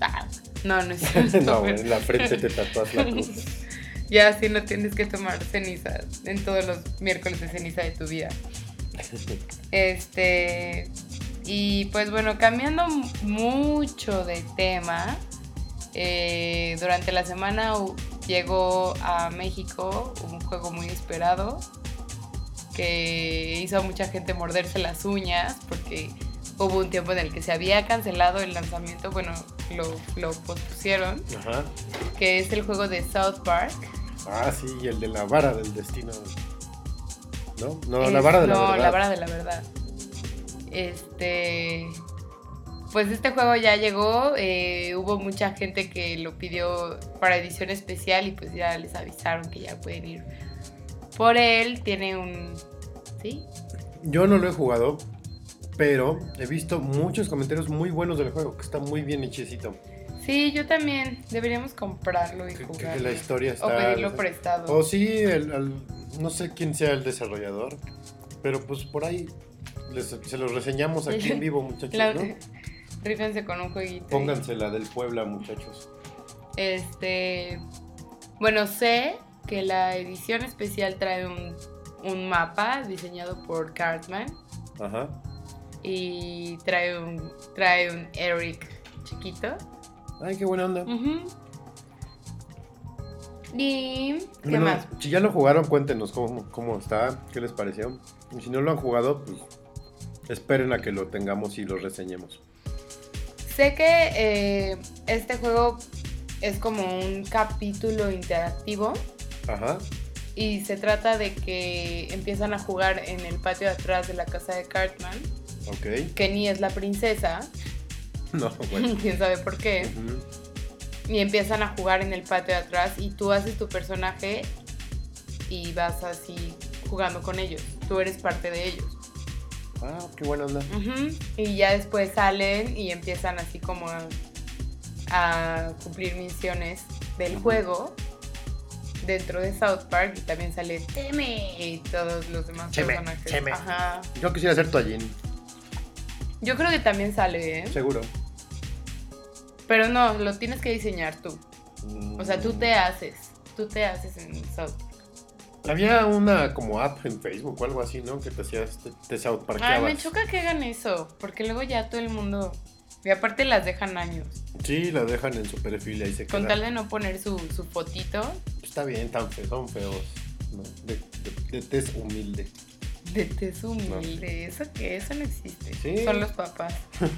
S4: Ah, no, no es cierto.
S3: no, en la frente te tatuas la cruz.
S4: Ya así no tienes que tomar ceniza en todos los miércoles de ceniza de tu vida. Este. Y pues bueno, cambiando mucho de tema, eh, durante la semana llegó a México un juego muy esperado que hizo a mucha gente morderse las uñas porque hubo un tiempo en el que se había cancelado el lanzamiento, bueno, lo, lo pospusieron,
S3: Ajá.
S4: que es el juego de South Park.
S3: Ah, sí, y el de la vara del destino. ¿No? No,
S4: Es-
S3: la vara de la
S4: no,
S3: verdad.
S4: la vara de la verdad. Este. Pues este juego ya llegó. eh, hubo mucha gente que lo pidió para edición especial y pues ya les avisaron que ya pueden ir por él. Tiene un. ¿Sí?
S3: Yo no lo he jugado, pero he visto muchos comentarios muy buenos del juego, que está muy bien hechecito.
S4: Sí, yo también. Deberíamos comprarlo y
S3: Que,
S4: jugarlo.
S3: que la historia está...
S4: O pedirlo prestado.
S3: O sí, el- el- no sé quién sea el desarrollador, pero pues por ahí les- se los reseñamos aquí en vivo, muchachos,
S4: La-
S3: ¿no?
S4: Rífense con un jueguito.
S3: Pónganse la del Puebla, muchachos.
S4: Este. Bueno, sé que la edición especial trae un, un mapa diseñado por Cartman
S3: Ajá.
S4: y trae un, trae un Eric chiquito.
S3: Ay, qué buena onda.
S4: Ujú. Y. ¿Qué más?
S3: Si ya lo jugaron, cuéntenos cómo, cómo está, qué les pareció. Y si no lo han jugado, pues esperen a que lo tengamos y lo reseñemos.
S4: Sé que eh, este juego es como un capítulo interactivo
S3: Ajá.
S4: y se trata de que empiezan a jugar en el patio de atrás de la casa de Cartman.
S3: Ok.
S4: Kenny es la princesa,
S3: No, bueno.
S4: quién sabe por qué.
S3: Ujú.
S4: Y empiezan a jugar en el patio de atrás y tú haces tu personaje y vas así jugando con ellos. Tú eres parte de ellos.
S3: Ah, qué buena onda.
S4: Ujú. Y ya después salen y empiezan así como a, a cumplir misiones del juego dentro de South Park y también sale Teme y todos los demás
S3: Cheme,
S4: personajes.
S3: Cheme.
S4: Ajá.
S3: Yo quisiera ser Toallín,
S4: Yo creo que también sale, ¿eh?
S3: seguro.
S4: Pero no, lo tienes que diseñar tú.
S3: Mm.
S4: O sea, tú te haces. Tú te haces en South Park.
S3: Había una como app en Facebook o algo así, ¿no? Que te hacías, te, te South
S4: Ay, me choca que hagan eso, porque luego ya todo el mundo... Y aparte las dejan años.
S3: Sí, la dejan en su perfil y ahí se
S4: Con tal de no poner su, su fotito
S3: Está bien, tan feos, son feos. ¿no? De, de, de tez humilde.
S4: de tez humilde. ¿Eso qué? Eso no existe.
S3: Sí.
S4: Son los papás.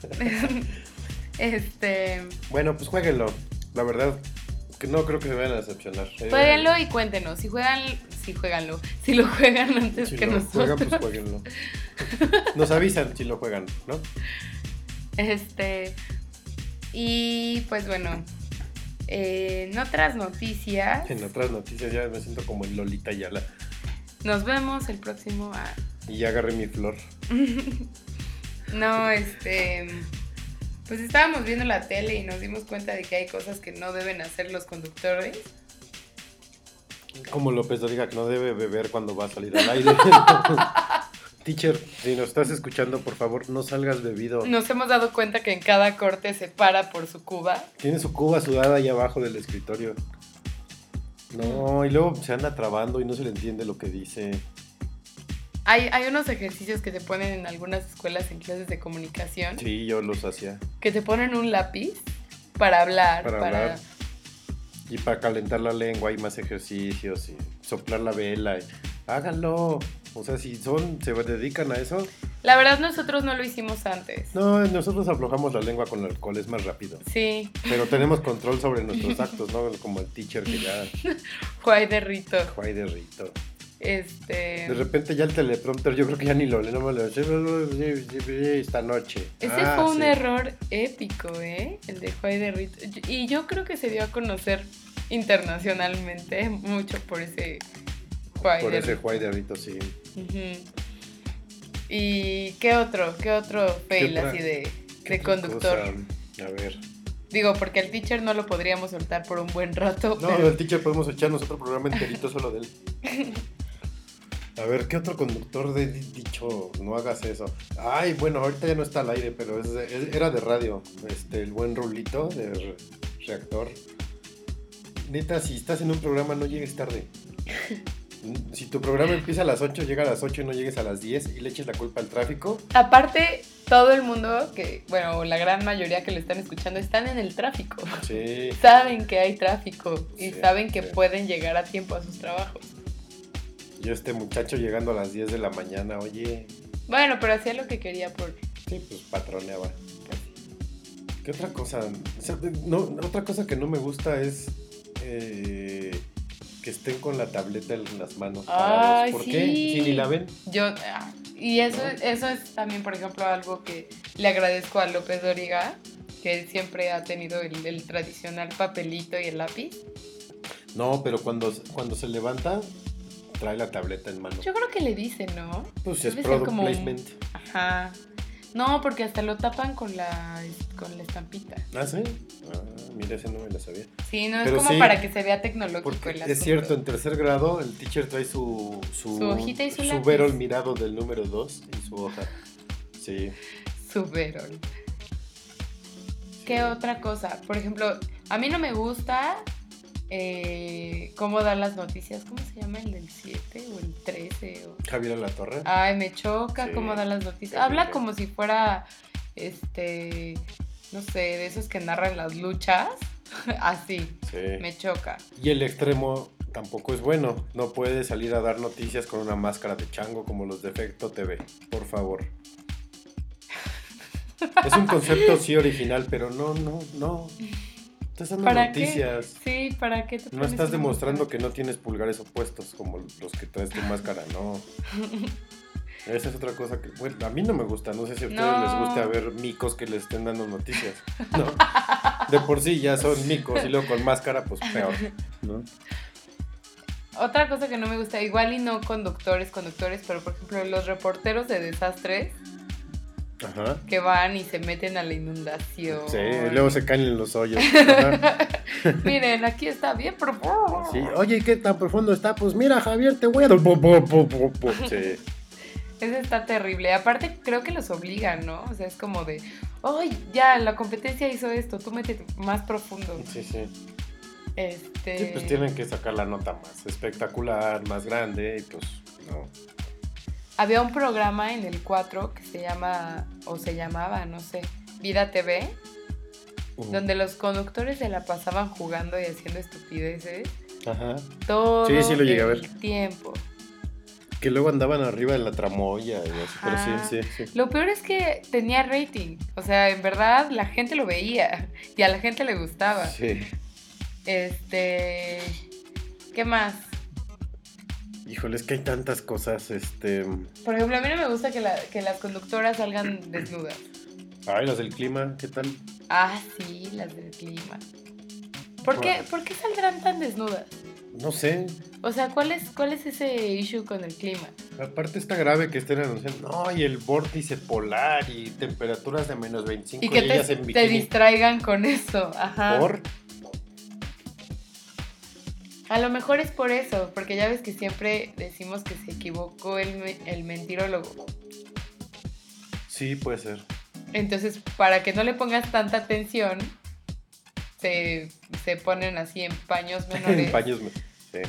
S4: este...
S3: bueno, pues jueguenlo. La verdad, que no creo que se vayan a decepcionar.
S4: Jueguenlo y cuéntenos. Si juegan... Si jueganlo. Si lo juegan antes
S3: Si
S4: que
S3: lo
S4: nosotros.
S3: juegan, pues jueguenlo. Nos avisan si lo juegan, ¿no?
S4: Este. Y pues bueno. eh, en otras noticias.
S3: En otras noticias ya me siento como en Lolita Yala.
S4: Nos vemos el próximo. ah,
S3: Y ya agarré mi flor.
S4: No, este. Pues estábamos viendo la tele y nos dimos cuenta de que hay cosas que no deben hacer los conductores.
S3: Como López diga que no debe beber cuando va a salir al aire. Teacher, si nos estás escuchando, por favor, no salgas bebido.
S4: Nos hemos dado cuenta que en cada corte se para por su cuba.
S3: Tiene su cuba sudada ahí abajo del escritorio. No, y luego se anda trabando y no se le entiende lo que dice.
S4: Hay, hay unos ejercicios que te ponen en algunas escuelas en clases de comunicación.
S3: Sí, yo los hacía.
S4: Que te ponen un lápiz para hablar.
S3: Para
S4: Para,
S3: hablar. Y para calentar la lengua hay más ejercicios y soplar la vela. y- Háganlo. O sea, si son, se dedican a eso.
S4: La verdad, nosotros no lo hicimos antes.
S3: No, nosotros aflojamos la lengua con alcohol, es más rápido.
S4: Sí,
S3: Pero tenemos control sobre nuestros actos, ¿no? Como el teacher que ya
S4: Juay de Rito.
S3: juega de rito.
S4: Este.
S3: De repente ya el teleprompter, yo creo que ya ni lo lee, no me lo esta noche.
S4: Ese
S3: Ah,
S4: fue un
S3: sí.
S4: error épico, ¿eh? El de Juay de Rito. Y yo creo que se dio a conocer internacionalmente mucho por ese Juay
S3: Por ese juay de rito, sí.
S4: Ujú. ¿Y qué otro? ¿Qué otro fail
S3: otra-
S4: así de,
S3: ¿Qué
S4: de conductor?
S3: cosa? A ver.
S4: Digo, porque al teacher no lo podríamos soltar por un buen rato.
S3: No,
S4: pero-
S3: del teacher podemos echarnos otro programa enterito solo de él. A ver, ¿qué otro conductor de di- dicho no hagas eso? Ay, bueno, ahorita ya no está al aire, pero es de- era de radio. Este, el buen rulito de re- reactor. Neta, si estás en un programa, no llegues tarde. Si tu programa empieza a las 8, llega a las 8 y no llegues a las 10 y le eches la culpa al tráfico,
S4: Aparte, todo el mundo, que, bueno, la gran mayoría que lo están escuchando, están en el tráfico.
S3: sí.
S4: Saben que hay tráfico y
S3: Sí,
S4: saben que
S3: sí.
S4: pueden llegar a tiempo a sus trabajos.
S3: Yo este muchacho llegando a las 10 de la mañana, oye,
S4: Bueno, pero hacía lo que quería por...
S3: Sí, pues patroneaba. ¿Qué otra cosa? O sea, no, otra cosa que no me gusta es eh, que estén con la tableta en las manos.
S4: Ay,
S3: ¿Por
S4: sí.
S3: qué? Si ni la ven.
S4: Yo, ah, y eso, eso es también, por ejemplo, algo que le agradezco a López Doriga, que él siempre ha tenido el, el tradicional papelito y el lápiz.
S3: No, pero cuando, cuando se levanta, trae la tableta en mano.
S4: Yo creo que le dicen, ¿no?
S3: Pues
S4: Debe
S3: es product
S4: como
S3: placement.
S4: Ajá. No, porque hasta lo tapan con la, con la estampita.
S3: ¿Ah, sí? Ah, mira, ese no me la sabía.
S4: Sí, no es como
S3: sí,
S4: para que se vea tecnológico el
S3: es
S4: asunto.
S3: cierto, en tercer grado el teacher trae su, su,
S4: Su hojita y su lápiz.
S3: verol mirado del número 2 y su hoja. Sí.
S4: Su verón. ¿Qué otra cosa? Por ejemplo, a mí no me gusta eh, cómo dan las noticias. ¿Cómo se llama? ¿El del 7 o el 13? O...
S3: Javier La Torre.
S4: Ay, me choca
S3: Sí,
S4: cómo dan las noticias. Habla como si fuera, este, no sé, de esos que narran las luchas. Así,
S3: Sí.
S4: me choca.
S3: Y el extremo tampoco es bueno. No puede salir a dar noticias con una máscara de chango como los de Efecto TV. Por favor. Es un concepto sí original, pero no, no, no. Estás dando
S4: ¿Para
S3: noticias.
S4: qué? Sí, ¿para qué te
S3: No estás demostrando que no tienes pulgares opuestos como los que traes tu máscara, no. Esa es otra cosa que, bueno, a mí no me gusta. No sé si a ustedes
S4: No.
S3: les gusta ver micos que les estén dando noticias. No. De por sí ya son micos y luego con máscara, pues peor. ¿no?
S4: Otra cosa que no me gusta, igual y no conductores, conductores, pero por ejemplo los reporteros de desastres
S3: Ajá.
S4: que van y se meten a la inundación.
S3: Sí, y luego se caen en los hoyos.
S4: Miren, aquí está bien profundo.
S3: Sí. Oye, ¿y ¿qué tan profundo está? Pues mira, Javier, te voy a. Sí.
S4: Ese está terrible. Aparte, creo que los obligan, ¿no? O sea, es como de, ¡ay, ya, la competencia hizo esto! Tú métete más profundo.
S3: Sí, sí.
S4: Este.
S3: Sí, pues tienen que sacar la nota más espectacular, más grande, y pues no.
S4: Había un programa en el 4 que se llama, o se llamaba, no sé, Vida TV, donde los conductores se la pasaban jugando y haciendo estupideces
S3: Ajá.
S4: todo
S3: Sí, sí lo llegué a
S4: el
S3: ver.
S4: tiempo.
S3: Que luego andaban arriba de la tramoya y así, pero sí, sí, sí.
S4: Lo peor es que tenía rating. O sea, en verdad la gente lo veía y a la gente le gustaba.
S3: Sí.
S4: Este. ¿Qué más?
S3: Híjole, es que hay tantas cosas, este...
S4: Por ejemplo, a mí no me gusta que, la- que las conductoras salgan desnudas.
S3: Ay, las del clima, ¿qué tal?
S4: Ah, sí, las del clima. ¿Por qué, ¿Por qué saldrán tan desnudas?
S3: No sé.
S4: O sea, ¿cuál es, ¿cuál es ese issue con el clima?
S3: Aparte está grave que estén anunciando, no, y el vórtice polar y temperaturas de menos 25
S4: Y que te,
S3: ellas en
S4: te distraigan con eso. Ajá.
S3: ¿Por?
S4: A lo mejor es por eso, porque ya ves que siempre decimos que se equivocó el, me- el mentirólogo.
S3: Sí, puede ser.
S4: Entonces, para que no le pongas tanta atención, se, se ponen así en paños menores.
S3: en paños. me- Sí.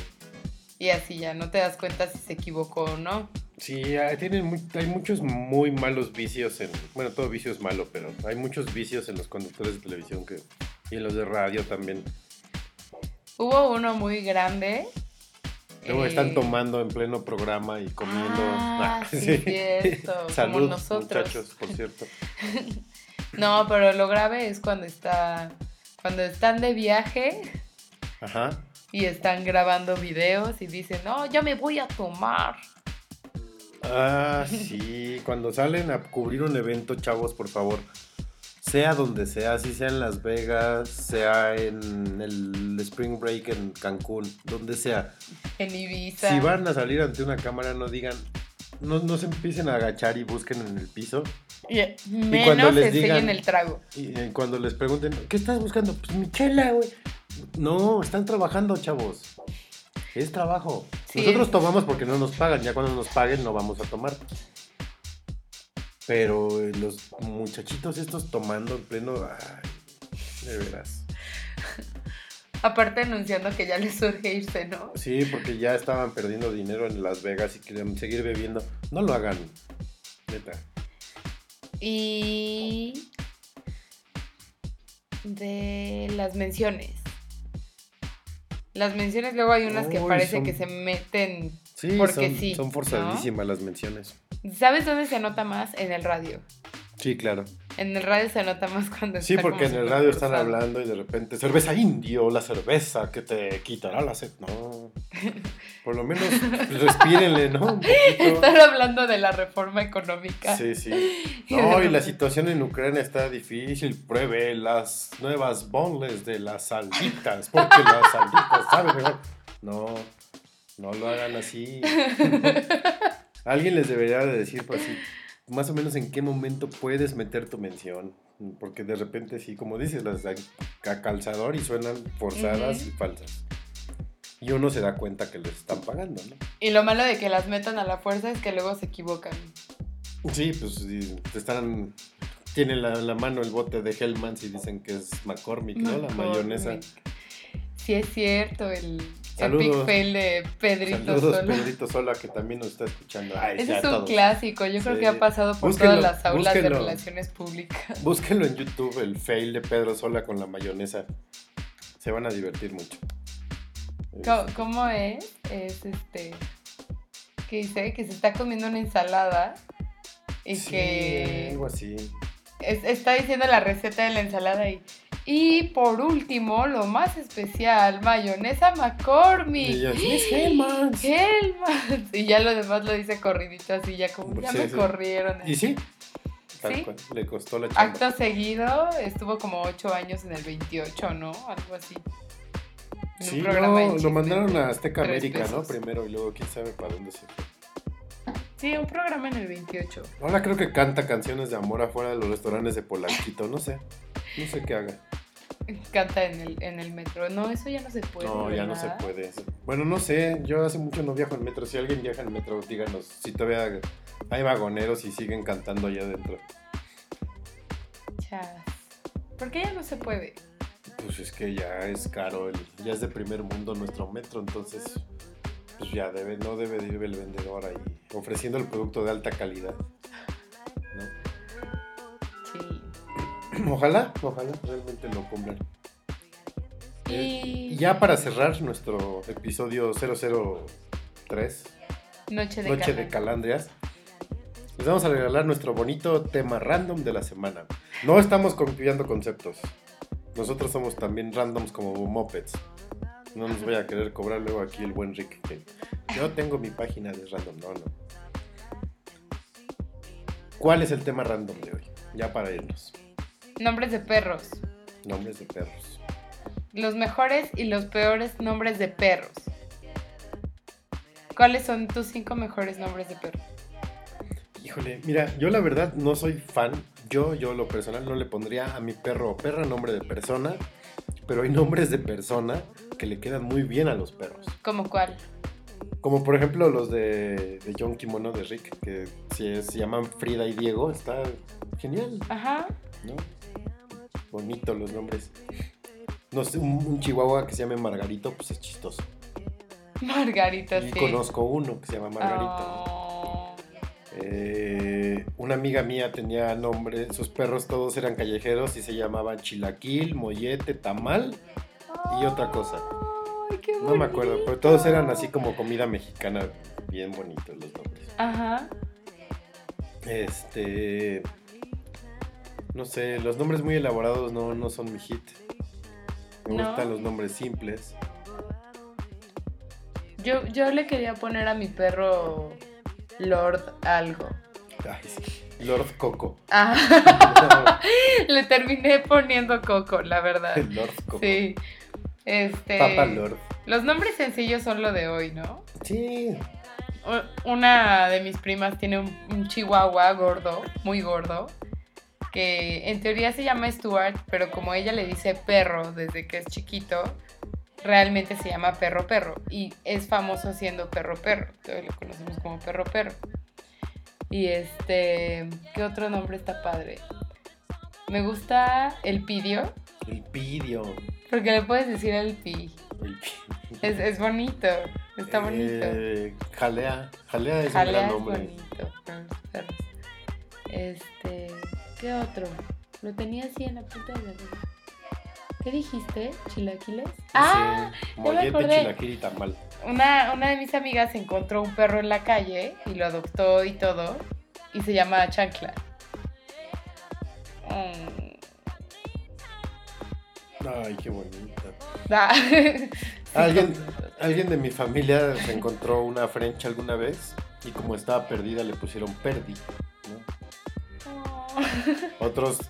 S4: Y así ya no te das cuenta si se equivocó o no.
S3: Sí, hay, tienen muy- hay muchos muy malos vicios en... Bueno, todo vicio es malo, pero hay muchos vicios en los conductores de televisión que, y en los de radio también.
S4: Hubo uno muy grande.
S3: Luego
S4: eh,
S3: están tomando en pleno programa y comiendo.
S4: Ah, sí, cierto, como
S3: Salud,
S4: nosotros.
S3: muchachos, por cierto.
S4: No, pero lo grave es cuando está. Cuando están de viaje
S3: Ajá.
S4: y están grabando videos y dicen, no, yo me voy a tomar.
S3: Ah, sí. Cuando salen a cubrir un evento, chavos, por favor. Sea donde sea, si sea en Las Vegas, sea en el Spring Break en Cancún, donde sea.
S4: En Ibiza.
S3: Si van a salir ante una cámara, no digan, no, no se empiecen a agachar y busquen en el piso.
S4: Y, eh,
S3: cuando
S4: menos
S3: les
S4: enseñen
S3: digan-
S4: el trago.
S3: Y eh, cuando les pregunten, ¿qué estás buscando? Pues mi chela, güey. No, están trabajando, chavos. Es trabajo.
S4: Sí.
S3: Nosotros tomamos porque no nos pagan. Ya cuando nos paguen no vamos a tomar. Pero los muchachitos estos tomando en pleno... Ay, de veras.
S4: Aparte anunciando que ya les surge irse, ¿no?
S3: Sí, porque ya estaban perdiendo dinero en Las Vegas y querían seguir bebiendo. No lo hagan. Neta.
S4: Y de las menciones. Las menciones luego hay unas que parece
S3: son-
S4: que se meten
S3: Sí,
S4: porque
S3: son,
S4: sí.
S3: son
S4: ¿no?
S3: forzadísimas las menciones.
S4: ¿Sabes dónde se nota más? En el radio.
S3: Sí, claro.
S4: En el radio se nota más cuando
S3: Sí, porque en el radio están hablando y de repente, cerveza indio, la cerveza que te quitará la sed. No. Por lo menos respírenle, ¿no? Un.
S4: Están hablando de la reforma económica.
S3: Sí, sí. No, y la situación en Ucrania está difícil. Pruebe las nuevas bonles de las salditas, porque las salditas saben mejor. No, no lo hagan así. Alguien les debería de decir, pues sí, más o menos en qué momento puedes meter tu mención. Porque de repente, sí, como dices, las dan a calzador y suenan forzadas y falsas. Y uno se da cuenta que les están pagando, ¿no?
S4: Y lo malo de que las metan a la fuerza es que luego se equivocan.
S3: Sí, pues te están. Tienen la, la mano el bote de Hellmans y dicen que es McCormick, ¿no? La mayonesa.
S4: Sí, es cierto, el
S3: Saludos.
S4: epic fail de Pedrito
S3: Saludos,
S4: Sola.
S3: Pedrito Sola, que también nos está escuchando. Ay,
S4: Ese es un clásico, yo creo que ha pasado por
S3: Búsquenlo,
S4: todas las aulas de relaciones públicas.
S3: Búsquenlo en YouTube, el fail de Pedro Sola con la mayonesa. Se van a divertir mucho.
S4: ¿Cómo, cómo es? Es este. Que dice que se está comiendo una ensalada y
S3: Sí,
S4: que
S3: Algo así.
S4: es- está diciendo la receta de la ensalada y. Y por último, lo más especial, mayonesa McCormick.
S3: Y yo, sí, es Hellmann's.
S4: Hellmann's. Y ya lo demás lo dice corridito así, ya como ya
S3: Sí,
S4: me
S3: sí.
S4: corrieron.
S3: Y sí, tal
S4: Sí.
S3: cual, le costó la chamba.
S4: Acto seguido, estuvo como 8 años en el 28, ¿no? Algo así. En
S3: Sí, no, lo mandaron a Azteca América, ¿no? Primero y luego quién sabe para dónde se fue.
S4: Sí, un programa en el 28.
S3: Ahora creo que canta canciones de amor afuera de los restaurantes de Polanquito, no sé. No sé qué haga.
S4: Canta en el, en el metro. No, eso ya no se puede.
S3: No, ya no se puede. Bueno, no sé, yo hace mucho no viajo en metro. Si alguien viaja en metro, díganos si todavía hay vagoneros y siguen cantando allá adentro.
S4: Chas. ¿Por qué ya no se puede?
S3: Pues es que ya es caro, el- ya es de primer mundo nuestro metro, entonces pues ya debe, no debe de ir el vendedor ahí ofreciendo el producto de alta calidad. Ojalá, ojalá realmente lo cumplan.
S4: Y,
S3: Y ya para cerrar nuestro episodio 003,
S4: Noche de
S3: Noche de
S4: Calandria.
S3: Calandrias, les vamos a regalar nuestro bonito tema random de la semana. No estamos copiando conceptos. Nosotros somos también randoms como mopeds. No nos voy a querer cobrar luego aquí el buen Rick. que yo tengo mi página de random. No, no. ¿Cuál es el tema random de hoy? Ya para irnos.
S4: Nombres de perros.
S3: Nombres de perros.
S4: Los mejores y los peores nombres de perros. ¿Cuáles son tus cinco mejores nombres de perros?
S3: Híjole, mira, yo la verdad no soy fan. Yo, yo lo personal no le pondría a mi perro o perra nombre de persona, pero hay nombres de persona que le quedan muy bien a los perros.
S4: ¿Cómo cuál?
S3: Como por ejemplo los de, de John Kimono de Rick, que se, se llaman Frida y Diego. Está genial,
S4: Ajá.
S3: ¿no? Bonito los nombres. No sé, un, un chihuahua que se llame Margarito, pues es chistoso.
S4: Margarita,
S3: y
S4: sí.
S3: conozco uno que se llama Margarito.
S4: Oh.
S3: Eh, una amiga mía tenía nombre, sus perros todos eran callejeros y se llamaban Chilaquil, Mollete, Tamal y otra cosa.
S4: Ay, qué
S3: No me acuerdo, pero todos eran así como comida mexicana, bien bonitos los nombres.
S4: Ajá.
S3: Este. No sé, los nombres muy elaborados no, no son mi hit. Me
S4: ¿No?
S3: gustan los nombres simples.
S4: Yo, yo le quería poner a mi perro Lord algo.
S3: Ay, sí. Lord Coco.
S4: Ah, le terminé poniendo Coco, la verdad.
S3: Lord Coco.
S4: Sí. Este.
S3: Papa Lord.
S4: Los nombres sencillos son lo de hoy, ¿no?
S3: Sí.
S4: Una de mis primas tiene un, un chihuahua gordo, muy gordo, que en teoría se llama Stuart, pero como ella le dice perro desde que es chiquito, realmente se llama perro perro y es famoso siendo perro perro, entonces lo conocemos como perro perro. Y este, ¿qué otro nombre está padre? Me gusta el pidio,
S3: El pidio.
S4: porque le puedes decir el pi.
S3: El pi-
S4: Es, es bonito, está bonito.
S3: Eh, jalea. Jalea es
S4: Jalea
S3: un gran
S4: es
S3: nombre.
S4: bonito. Este, ¿qué otro? Lo tenía así en la punta de la lengua. ¿Qué dijiste? ¿Chilaquiles? Ah, ya me
S3: mollete,
S4: acordé.
S3: chilaquil y tamal.
S4: Una, una de mis amigas encontró un perro en la calle y lo adoptó y todo. Y se llama Chancla. Mm.
S3: Ay, qué bonita.
S4: Ah.
S3: Alguien, alguien de mi familia se encontró una French alguna vez y como estaba perdida le pusieron Perdi. Otros,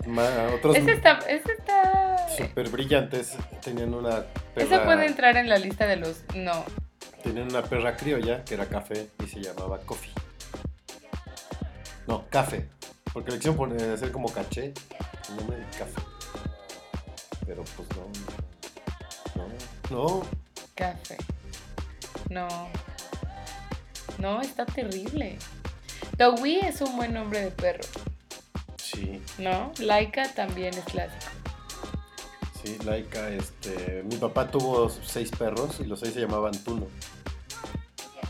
S3: otros
S4: Ese está, ese está...
S3: super brillantes tenían una
S4: Ese
S3: perra,
S4: puede entrar en la lista de los... No.
S3: tenían una perra criolla que era café y se llamaba Coffee. No, café. Porque le quisieron poner, hacer como caché, el nombre de café. Pero pues no. No, no.
S4: Café. No. No, está terrible. Towi es un buen nombre de perro,
S3: Sí,
S4: ¿no? Laika también es clásico.
S3: sí, Laika, este. Mi papá tuvo seis perros y los seis se llamaban Tuno.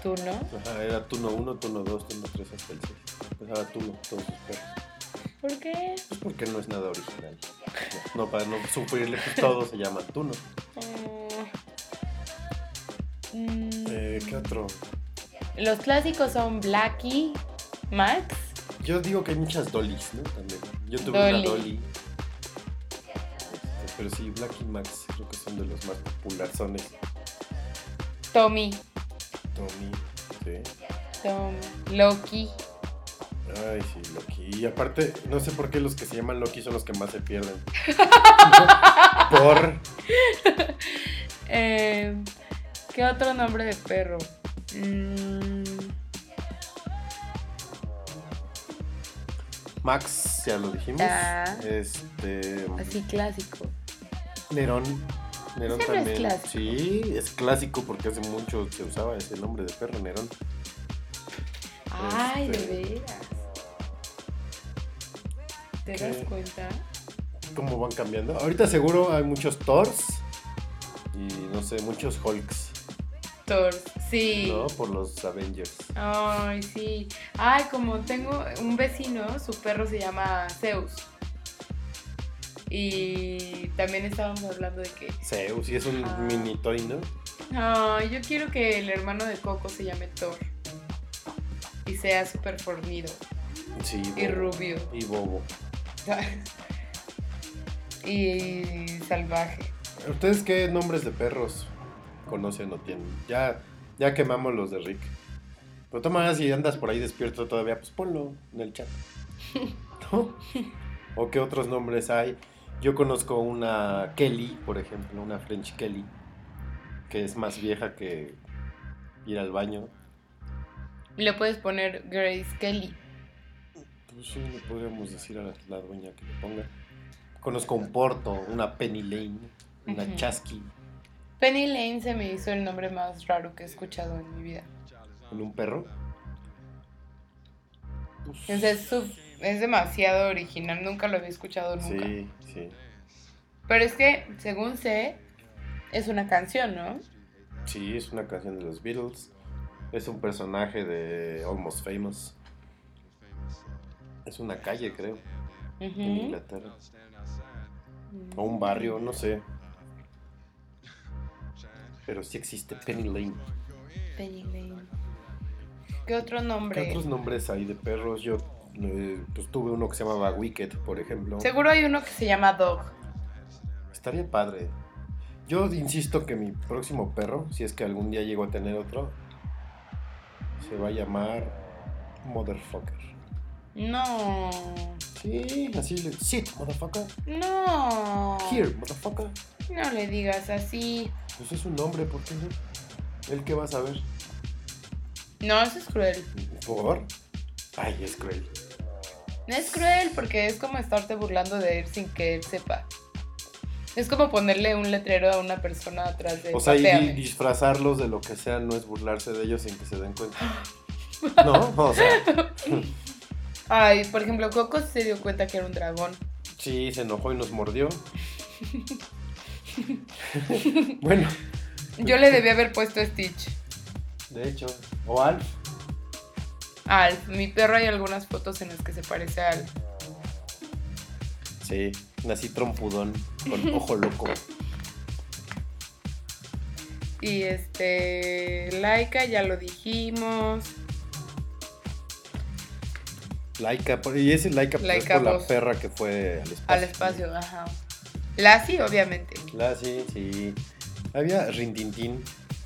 S4: ¿Tú no?
S3: Ajá, era Tuno 1, Tuno 2, Tuno 3 hasta el 6. Empezaba Tuno, todos sus perros.
S4: ¿Por qué?
S3: Pues porque no es nada original. No, para no sufrirle, pues todos se llaman Tuno.
S4: Mm,
S3: Eh, ¿Qué otro?
S4: Los clásicos son Blackie, Max,
S3: Yo digo que hay muchas Dollys, ¿no? También. Yo tuve
S4: Dolly.
S3: una Dolly. Este, pero sí, Black y Max creo que son de los más populares.
S4: Tommy,
S3: Tommy, sí.
S4: Tom, Loki.
S3: Ay, sí, Loki. Y aparte, no sé por qué los que se llaman Loki son los que más se pierden. por.
S4: Eh, ¿Qué otro nombre de perro? Mm,
S3: Max, ya lo dijimos.
S4: Ah.
S3: Este.
S4: así clásico.
S3: Nerón. Nerón
S4: es
S3: también.
S4: clásico.
S3: Sí, es clásico porque hace mucho se usaba ese nombre de perro, Nerón.
S4: Ay,
S3: Este,
S4: de veras. ¿Te
S3: ¿Qué?
S4: das cuenta?
S3: ¿Cómo van cambiando? Ahorita seguro hay muchos Thors y no sé, muchos Hulks,
S4: Thor, sí.
S3: ¿no? Por los Avengers.
S4: Ay, sí. Ay, como tengo un vecino, su perro se llama Zeus. Y también estábamos hablando de que,
S3: Zeus, y es un
S4: Ah.
S3: mini toy, ¿no?
S4: ay, yo quiero que el hermano de Coco se llame Thor. Y sea súper fornido
S3: Sí,
S4: y
S3: bobo.
S4: rubio.
S3: Y bobo.
S4: y salvaje.
S3: ¿Ustedes qué nombres de perros conocen o tienen? Ya, ya quemamos los de Rick. Pero toma, si andas por ahí despierto todavía, pues ponlo en el chat. ¿No? ¿O qué otros nombres hay? Yo conozco una Kelly, por ejemplo, una French Kelly, que es más vieja que ir al baño.
S4: Le puedes poner Grace Kelly.
S3: Pues sí, le podríamos decir a la, la dueña que le ponga. Conozco un Porto, una Penny Lane, una. Chasky,
S4: Penny Lane se me hizo el nombre más raro que he escuchado en mi vida.
S3: con un perro.
S4: Es, es demasiado original, nunca lo había escuchado nunca.
S3: Sí, sí.
S4: Pero es que, según sé, es una canción, ¿no?
S3: Sí, es una canción de los Beatles. Es un personaje de Almost Famous. Es una calle, creo, en. Inglaterra. O un barrio, no sé. Pero sí existe Penny Lane.
S4: Penny Lane. ¿Qué otro nombre?
S3: ¿Qué otros nombres hay de perros? Yo eh, pues tuve uno que se llamaba Wicked, por ejemplo.
S4: Seguro hay uno que se llama Dog.
S3: Estaría padre. Yo insisto que mi próximo perro, si es que algún día llego a tener otro, se va a llamar Motherfucker.
S4: No.
S3: Sí, así le... Sit, motherfucker.
S4: No.
S3: Here, motherfucker.
S4: No le digas así.
S3: Pues es un nombre, ¿por qué no? ¿El qué va a saber?
S4: No, eso es cruel.
S3: ¿Por? Ay, es cruel.
S4: No es cruel porque es como estarte burlando de él sin que él sepa. Es como ponerle un letrero a una persona atrás de
S3: O sea, y disfrazarlos de lo que sea no es burlarse de ellos sin que se den cuenta. No, o sea,
S4: Ay, por ejemplo, Coco se dio cuenta que era un dragón.
S3: sí, se enojó y nos mordió. bueno,
S4: Yo le debí haber puesto Stitch.
S3: de hecho, o Alf.
S4: Alf. Mi perro hay algunas fotos en las que se parece a Alf.
S3: Sí, nací trompudón, con ojo loco.
S4: Y este, Laika, ya lo dijimos.
S3: Laika, y ese Laika, pues,
S4: Laika
S3: es por la perra que fue al espacio.
S4: Al espacio, ajá. Lassie, obviamente.
S3: La, sí. Había Rintintín.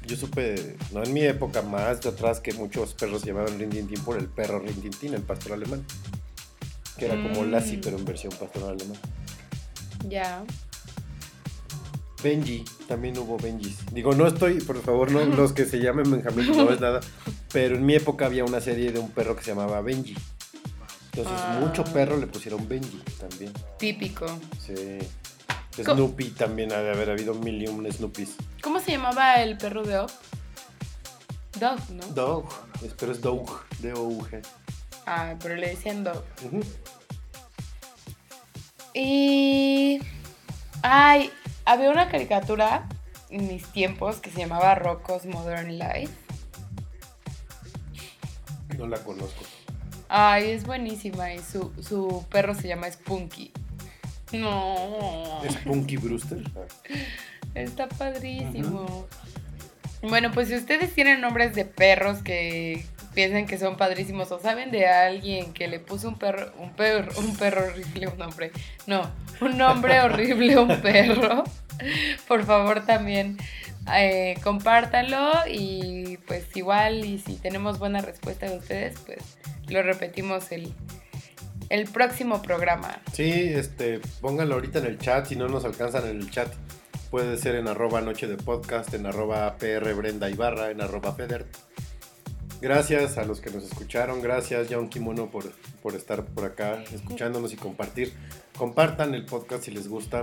S3: Yo supe, no en mi época más de atrás, que muchos perros se llamaban Rintintín por el perro Rintintín, el pastor alemán. Que era como
S4: Mm.
S3: Lassie, pero en versión pastor alemán.
S4: Ya.
S3: Benji, también hubo Benjis. Digo, no estoy, por favor, no los que se llamen Benjamín, no es nada. Pero en mi época había una serie de un perro que se llamaba Benji. Entonces,
S4: Ah.
S3: mucho perro le pusieron Benji también.
S4: Típico.
S3: Sí. Snoopy también ha de haber habido mil y un Snoopys.
S4: ¿Cómo se llamaba el perro de Op? Dog, ¿no?
S3: Dog, pero es Dog, D-O-U-G.
S4: Ah, pero le decían Dog. Y. Ay, había una caricatura en mis tiempos que se llamaba Rocco's Modern Life.
S3: No la conozco.
S4: Ay, es buenísima y su, su perro se llama Spunky. No.
S3: ¿Es Punky Brewster?
S4: Está padrísimo. Bueno, pues si ustedes tienen nombres de perros que piensan que son padrísimos o saben de alguien que le puso un perro, un perro, un perro horrible, un nombre, no, un nombre horrible un perro, por favor también eh, compártanlo y pues igual y si tenemos buena respuesta de ustedes, pues lo repetimos el, el próximo programa.
S3: Sí, este, pónganlo ahorita en el chat, si no nos alcanzan en el chat. Puede ser en arroba noche de podcast, en arroba PR Brenda Ibarra, en arroba Feder. Gracias a los que nos escucharon, gracias John Kimono por, por estar por acá escuchándonos y compartir. Compartan el podcast si les gusta.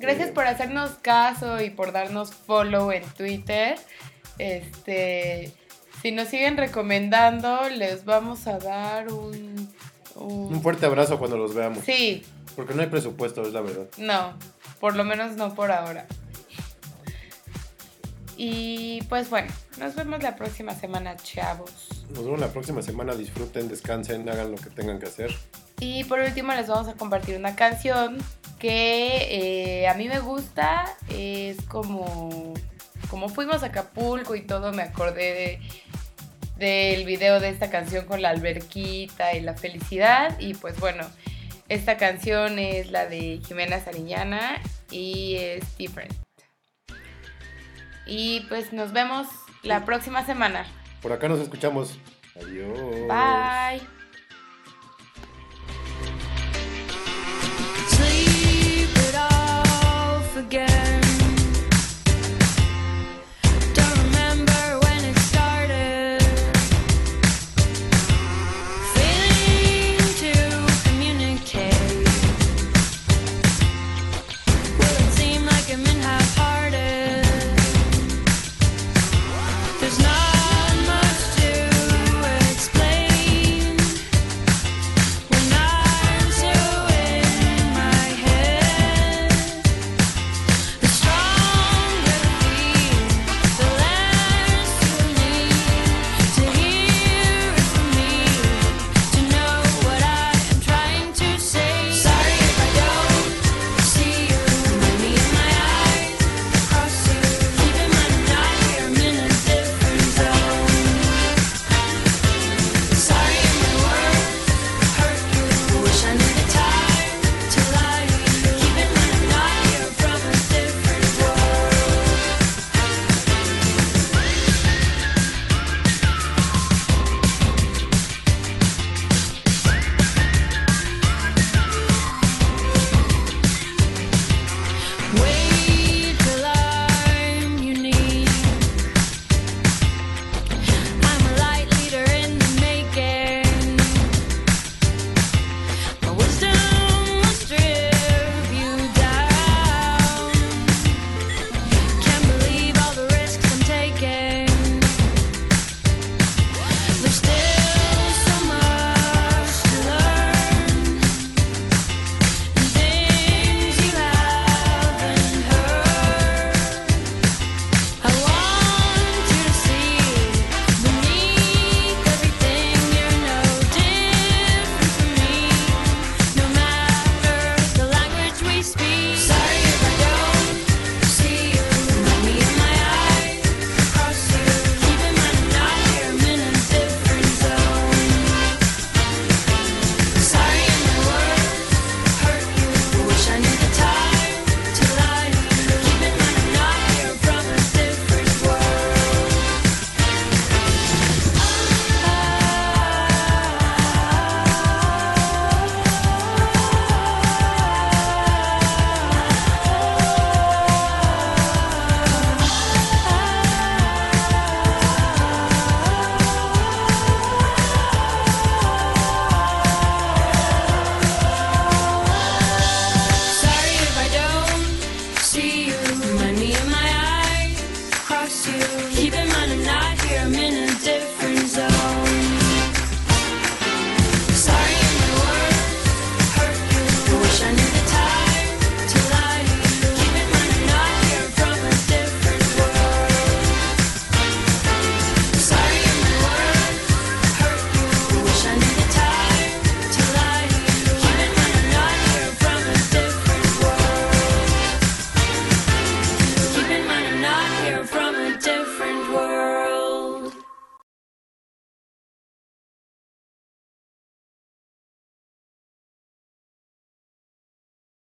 S4: Gracias por hacernos caso y por darnos follow en Twitter. Este, si nos siguen recomendando, les vamos a dar un, un-
S3: Un fuerte abrazo cuando los veamos.
S4: Sí,
S3: Porque no hay presupuesto, es la verdad.
S4: no, por lo menos no por ahora. Y pues bueno, nos vemos la próxima semana, chavos.
S3: Nos vemos la próxima semana. Disfruten, descansen, hagan lo que tengan que hacer.
S4: Y por último les vamos a compartir una canción que eh, a mí me gusta. Es como, como fuimos a Acapulco y todo, me acordé de, del video de esta canción con la alberquita y la felicidad. Y pues bueno, esta canción es la de Jimena Sariñana y es Different. Y pues nos vemos la próxima semana.
S3: Por acá nos escuchamos. Adiós.
S4: Bye.
S5: Again.